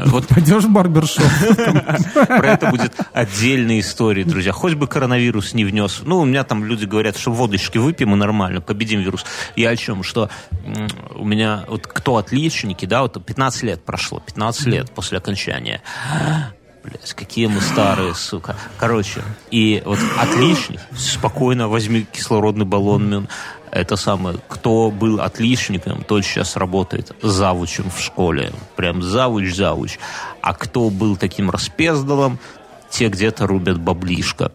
S2: вот
S3: Пойдешь в барбершоп?
S2: про это будет отдельная история, друзья. Хоть бы коронавирус не внес. Ну, у меня там люди говорят, что водочки выпьем и нормально, победим вирус. Я о чем? Что у меня, вот кто отличники, да, вот 15 лет прошло, 15 лет после окончания. Блять, какие мы старые, сука. Короче, и вот отличник, спокойно возьми кислородный баллон. Это самое, кто был отличником, тот сейчас работает завучем в школе. Прям завуч-завуч. А кто был таким распездалом, те где-то рубят баблишко.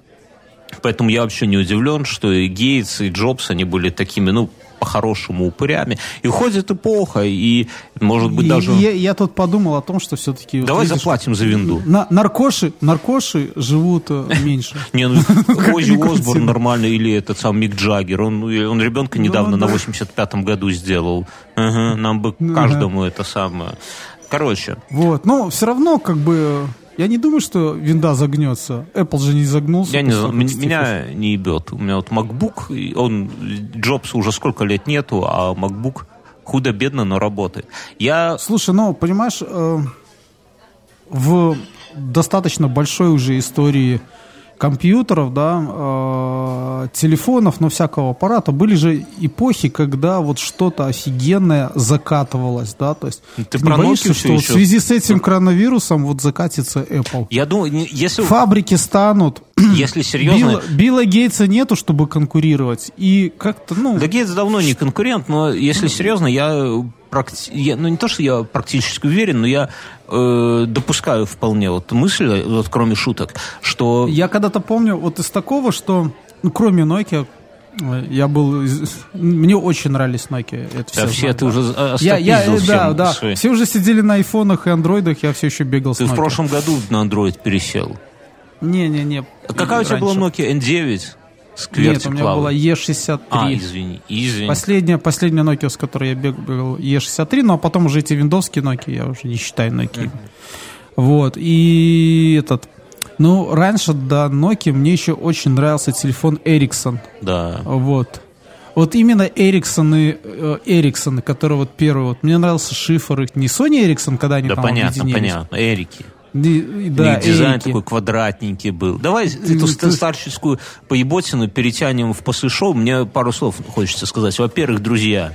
S2: Поэтому я вообще не удивлен, что и Гейтс, и Джобс, они были такими, ну, по-хорошему упырями. И уходит эпоха, и, может быть,
S3: И
S2: даже...
S3: Я, я тут подумал о том, что все-таки...
S2: Давай заплатим за винду.
S3: На, наркоши, наркоши живут э, меньше.
S2: Не, ну,
S3: ни крути.
S2: Осборн нормально, или этот сам Мик Джаггер. Он, ну, он ребенка недавно
S3: да.
S2: на 85-м году сделал. Нам бы
S3: Ну,
S2: каждому это самое. Короче,
S3: Вот, но все равно, как бы, я не думаю, что винда загнется. Apple же не загнулся.
S2: я не знаю, меня не ебет. У меня вот MacBook, он, Джобса уже сколько лет нету, а MacBook худо-бедно, но работает. Я
S3: Слушай, ну, понимаешь, э, в достаточно большой уже истории компьютеров, да, э, телефонов, но всякого аппарата, были же эпохи, когда вот что-то офигенное закатывалось, да, то есть
S2: Ты
S3: не
S2: про
S3: боишься, что вот в
S2: еще?
S3: связи с этим коронавирусом вот закатится Apple?
S2: Я думаю, не- если,
S3: Фабрики станут.
S2: если серьезно...
S3: Билла, Билла Гейтса нету, чтобы конкурировать. И как-то, ну...
S2: Да Гейтс давно не конкурент, но если серьезно, я, практи- я- ну не то, что я практически уверен, но я э, допускаю вполне вот мысль, вот кроме шуток, что
S3: Я когда-то помню вот из такого, что, ну, кроме Nokia, э, я был... Мне очень нравились Nokia. Это
S2: да,
S3: все,
S2: все
S3: знают,
S2: ты
S3: да.
S2: уже э,
S3: Я, я, э, да,
S2: всем
S3: да.
S2: свои-
S3: Все уже сидели на айфонах и андроидах, я все еще бегал с
S2: Ты в
S3: Nokia.
S2: прошлом году на Android пересел.
S3: Не-не-не.
S2: А какая у тебя была Nokia N9 с
S3: Нет, у меня была
S2: Cloud?
S3: E63.
S2: А, извини, извини.
S3: Последняя, последняя Nokia, с которой я бегал, E63, ну а потом уже эти виндовские Nokia, я уже не считаю Nokia. Вот, и этот... Ну, раньше до Nokia мне еще очень нравился телефон Ericsson.
S2: Да.
S3: Вот. Вот именно Эриксоны, Эриксоны, которые вот первые, вот мне нравился шифр их, не Sony Ericsson, когда они
S2: Да,
S3: там
S2: понятно,
S3: объединились.
S2: понятно. Эрики.
S3: Не- и- да,
S2: и дизайн
S3: Эрики.
S2: такой квадратненький был. Давай эту
S3: ну,
S2: ст-
S3: ты-
S2: старческую поеботину перетянем в после шоу. Мне пару слов хочется сказать. Во-первых, друзья,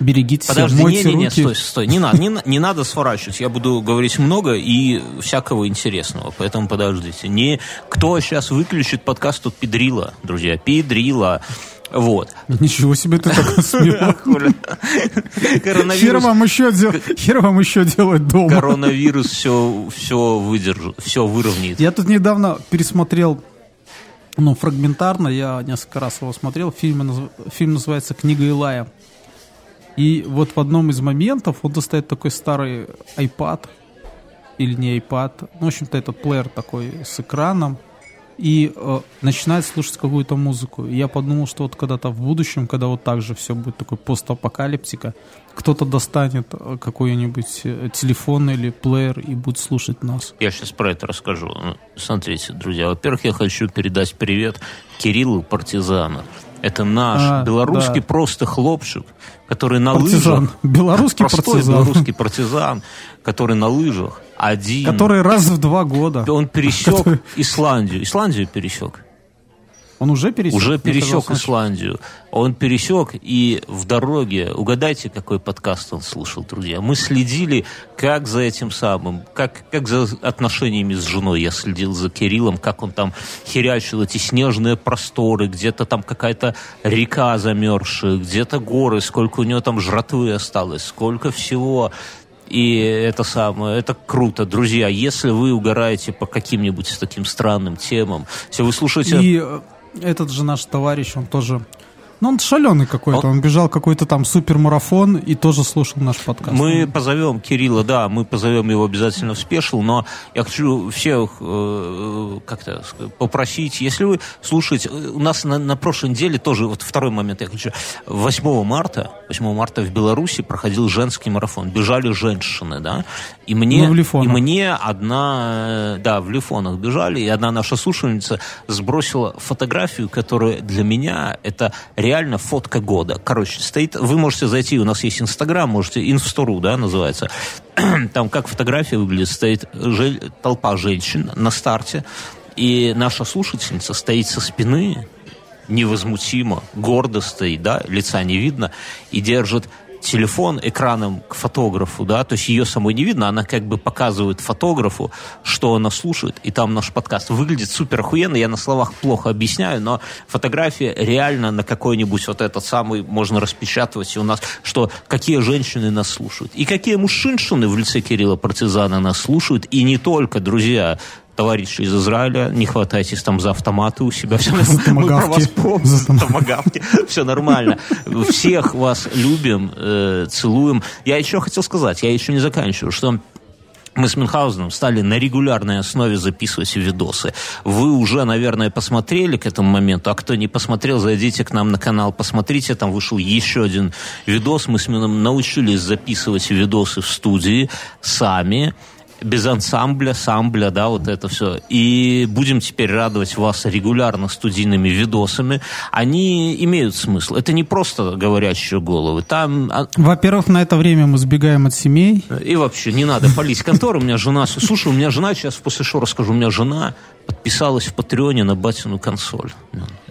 S3: Берегите себя,
S2: Подожди, не,
S3: мойте
S2: не, не,
S3: руки.
S2: стой, стой, не надо, не, не надо сворачивать. Я буду говорить много и всякого интересного, поэтому подождите. Не, кто сейчас выключит подкаст, тут педрила, друзья, педрила. Вот.
S3: Ничего себе ты. Хер
S2: Коронавирус,
S3: вам еще, хер вам еще делать дома.
S2: коронавирус все, все выдержит, все выровняет.
S3: Я тут недавно пересмотрел, ну, фрагментарно, я несколько раз его смотрел, фильм, фильм называется «Книга Илая». И вот в одном из моментов он достает такой старый iPad, или не iPad, ну, в общем-то, этот плеер такой с экраном, и э, начинает слушать какую-то музыку. И я подумал, что вот когда-то в будущем, когда вот так же все будет такой постапокалиптика, кто-то достанет э, какой-нибудь э, телефон или плеер и будет слушать нас.
S2: Я сейчас про это расскажу. Ну, Смотрите, друзья, во-первых, я хочу передать привет Кириллу Партизану. Это наш
S3: А,
S2: белорусский
S3: да.
S2: просто хлопчик, который на
S3: Партизан.
S2: лыжах...
S3: Белорусский
S2: простой
S3: партизан.
S2: белорусский партизан, который на лыжах один...
S3: Который раз в два года.
S2: Он пересек
S3: Который-
S2: Исландию. Исландию пересек.
S3: Он уже пересек?
S2: Уже пересек Исландию. Он пересек, и в дороге, угадайте, какой подкаст он слушал, друзья. Мы следили, как за этим самым, как, как за отношениями с женой. Я следил за Кириллом, как он там херячил эти снежные просторы, где-то там какая-то река замерзшая, где-то горы, сколько у него там жратвы осталось, сколько всего. И это самое, это круто. Друзья, если вы угораете по каким-нибудь таким странным темам, если вы слушаете...
S3: И э, этот же наш товарищ, он тоже Ну, он шаленый какой-то.
S2: Он-
S3: Он бежал какой-то там супермарафон и тоже слушал наш подкаст.
S2: Мы позовем Кирилла, да, мы позовем его обязательно в спешл, но я хочу всех э, как-то попросить, если вы слушаете, у нас на, на прошлой неделе тоже, вот второй момент я хочу, 8 марта, 8 марта в Беларуси проходил женский марафон, бежали женщины, да, и мне,
S3: Ну, в
S2: и мне одна, да, в Лифонах бежали, и одна наша слушательница сбросила фотографию, которая для меня это реально фотка года. Короче, стоит, вы можете зайти, у нас есть Инстаграм, можете, Инстору, да, называется. Там как фотография выглядит, стоит же- толпа женщин на старте, и наша слушательница стоит со спины, невозмутимо, гордо стоит, да, лица не видно, и держит телефон экраном к фотографу, да, то есть ее самой не видно, она как бы показывает фотографу, что она слушает, и там наш подкаст выглядит супер охуенно, я на словах плохо объясняю, но фотография реально на какой-нибудь вот этот самый можно распечатывать, и у нас, что какие женщины нас слушают, и какие мужчиншины в лице Кирилла Партизана нас слушают, и не только, друзья, товарищи из Израиля, не хватайтесь там за автоматы у себя. Все, мы про вас помним. Томагавки. Все нормально. Всех вас любим, э, целуем. Я еще хотел сказать, я еще не заканчиваю, что мы с Мюнхгаузеном стали на регулярной основе записывать видосы. Вы уже, наверное, посмотрели к этому моменту, а кто не посмотрел, зайдите к нам на канал, посмотрите, там вышел еще один видос. Мы с Мюном научились записывать видосы в студии сами, без ансамбля, самбля, да, вот это все. И будем теперь радовать вас регулярно студийными видосами. Они имеют смысл. Это не просто говорящие головы. Там а,
S3: Во-первых, на это время мы сбегаем от семей.
S2: и вообще, не надо палить контору. У меня жена... Слушай, у меня жена, сейчас после шоу расскажу, у меня жена подписалась в Патреоне на батину консоль.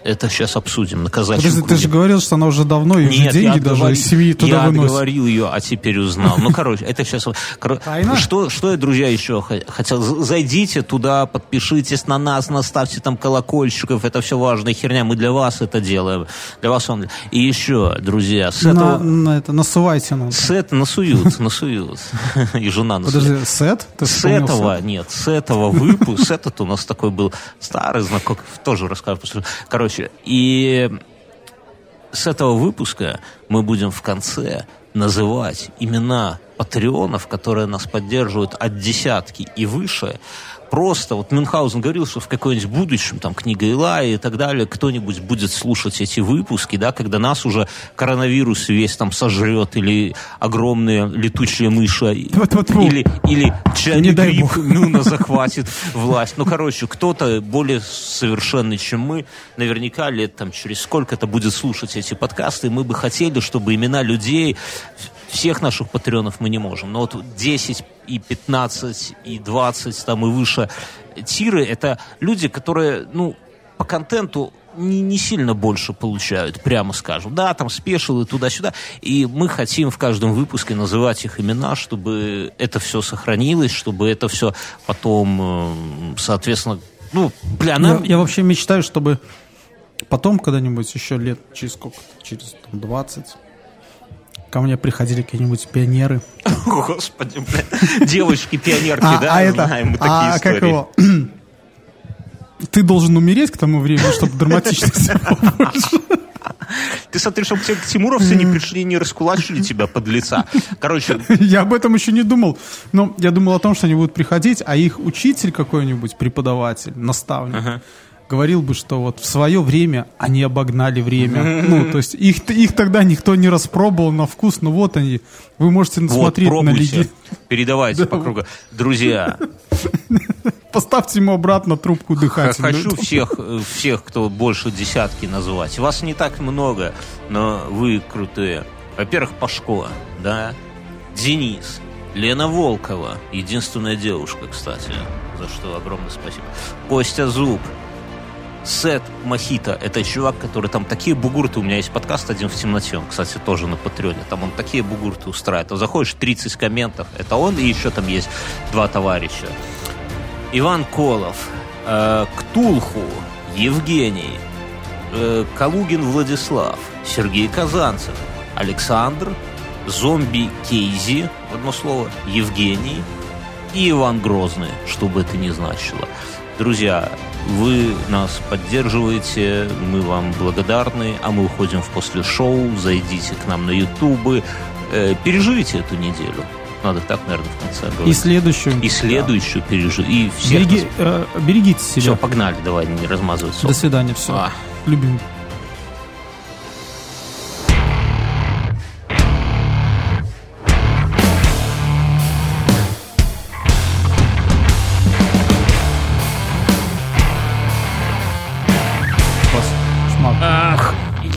S2: Это сейчас обсудим на казачьем
S3: Подожди, ты же говорил, что она уже давно, и уже
S2: Нет, я
S3: деньги даже из семьи туда
S2: я
S3: выносит.
S2: отговорил ее, а теперь узнал. Ну, короче, это сейчас... Что, что я, друзья, еще хотел? Зайдите туда, подпишитесь на нас, наставьте там колокольчиков. Это все важная херня. Мы для вас это делаем. Для вас он... И еще, друзья, с этого...
S3: на это, насывайте нам.
S2: Сет насуют, насуют. И жена насует.
S3: Подожди, сет?
S2: С этого,
S3: сет?
S2: нет, с этого выпуска, с этот у нас такой был старый знакомый, тоже расскажу. после- Короче, и с этого выпуска мы будем в конце называть имена патреонов, которые нас поддерживают от десятки и выше. Просто, вот Мюнхгаузен говорил, что в какой-нибудь будущем, там, книга Илая и так далее, кто-нибудь будет слушать эти выпуски, да, когда нас уже коронавирус весь там сожрет, или огромные летучие мыши,
S3: Тьфу-тьфу-тьфу.
S2: или, или чайный
S3: Не дай
S2: гриб
S3: бог.
S2: Мюна захватит власть. Ну, короче, кто-то более совершенный, чем мы, наверняка лет там через сколько-то будет слушать эти подкасты, и мы бы хотели, чтобы имена людей, всех наших патреонов мы не можем, но вот 10 и 15 и 20 там и выше тиры, это люди, которые, ну, по контенту не, не сильно больше получают, прямо скажем. Да, там спешилы туда-сюда. И мы хотим в каждом выпуске называть их имена, чтобы это все сохранилось, чтобы это все потом, э, соответственно, ну, бля,
S3: Я,
S2: нам...
S3: я вообще мечтаю, чтобы потом когда-нибудь еще лет, через сколько через там, 20, ко мне приходили какие-нибудь пионеры.
S2: Господи, бля. Девочки-пионерки,
S3: А,
S2: да,
S3: а это,
S2: знаем мы такие
S3: а как его? Ты должен умереть к тому времени, чтобы драматичность больше.
S2: Ты смотри, чтобы тебе тимуровцы не пришли, не раскулачили тебя под лица. Короче,
S3: Я об этом еще не думал. Но я думал о том, что они будут приходить, а их учитель какой-нибудь, преподаватель, наставник, говорил бы, что вот в свое время они обогнали время. Ну, то есть их, их тогда никто не распробовал на вкус, но вот они. Вы можете
S2: вот,
S3: смотреть на лиги.
S2: передавайте по кругу. Друзья,
S3: Поставьте ему обратно трубку дыхательную.
S2: хочу всех, всех, кто больше десятки назвать. Вас не так много, но вы крутые. Во-первых, Пашко, да, Денис, Лена Волкова, единственная девушка, кстати, за что огромное спасибо. Костя Зуб, Сет Махита, это чувак, который там такие бугурты, у меня есть подкаст один в темноте, он, кстати, тоже на Патреоне, там он такие бугурты устраивает. Там заходишь, 30 комментов, это он, и еще там есть два товарища. Иван Колов, э, Ктулху, Евгений, э, Калугин Владислав, Сергей Казанцев, Александр, Зомби Кейзи, одно слово, Евгений и Иван Грозный, что бы это ни значило. Друзья, вы нас поддерживаете, мы вам благодарны, а мы уходим в после шоу. Зайдите к нам на ютубы, э, переживите эту неделю. Надо так, наверное, в конце говорить.
S3: И следующую.
S2: И следующую пережи. И всех
S3: Береги-
S2: нас-
S3: э, берегите себя.
S2: Все, погнали, давай, не размазывать
S3: До
S2: сок.
S3: свидания, все.
S2: А.
S3: Любим.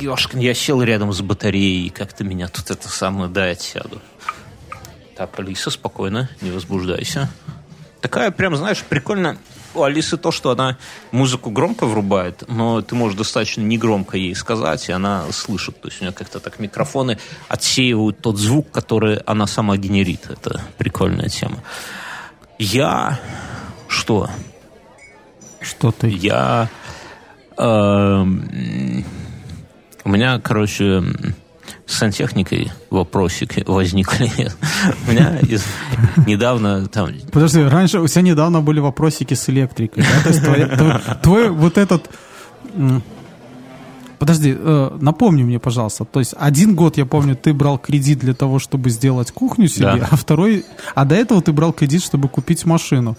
S2: Ёшкин, я сел рядом с батареей, и как-то меня тут это самое, дай отсяду. Так, Алиса, спокойно, не возбуждайся. Такая, прям, знаешь, прикольно. У Алисы то, что она музыку громко врубает, но ты можешь достаточно негромко ей сказать, и она слышит. То есть у нее как-то так микрофоны отсеивают тот звук, который она сама генерит. Это прикольная тема. Я... Что?
S3: Что ты?
S2: Я... эм, меня, короче, с сантехникой вопросики возникли. У меня из- недавно там...
S3: Подожди, раньше у тебя недавно были вопросики с электрикой, да? То есть твой, твой- твой вот этот... Подожди, э, напомни мне, пожалуйста. То есть один год, я помню, ты брал кредит для того, чтобы сделать кухню себе,
S2: Да.
S3: а второй... А до этого ты брал кредит, чтобы купить машину.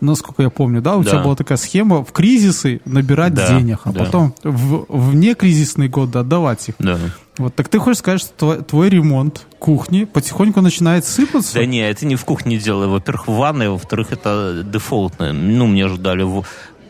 S3: Насколько я помню, да? У
S2: Да.
S3: тебя была такая схема в кризисы набирать
S2: Да,
S3: денег, а
S2: да.
S3: потом в, в некризисный год отдавать их.
S2: Да.
S3: Вот, так ты хочешь сказать, что твой, твой ремонт кухни потихоньку начинает сыпаться?
S2: Да не, это не в кухне дело. Во-первых, в ванной, во-вторых, это дефолтное. Ну, мне же дали в...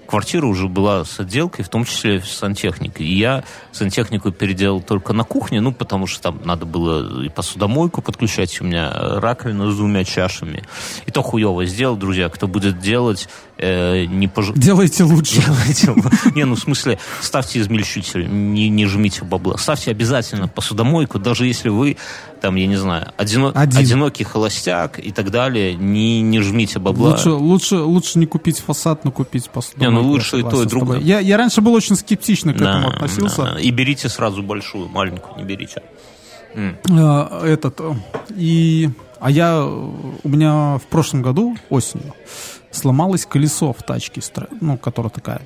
S2: Квартира уже была с отделкой, в том числе с сантехникой. И я сантехнику переделал только на кухне, ну, потому что там надо было и посудомойку подключать, у меня раковина с двумя чашами. И то хуево сделал, друзья. Кто будет делать, э, не пож...
S3: Делайте лучше.
S2: делайте. Не, ну в смысле, ставьте измельчитель, не, не жмите бабла. Ставьте обязательно посудомойку, даже если вы, там, я не знаю, одино-
S3: Один.
S2: одинокий холостяк и так далее, не, не жмите бабла.
S3: Лучше, лучше, лучше не купить фасад, но купить посудомойку.
S2: Не, ну
S3: Я
S2: лучше и то, и другое.
S3: Я, я раньше был очень скептично к
S2: Да,
S3: этому относился.
S2: да. И берите сразу большую, маленькую не берите.
S3: Э, Этот, э, и, а я, э, у меня в прошлом году осенью сломалось колесо в тачке, ну, которая такая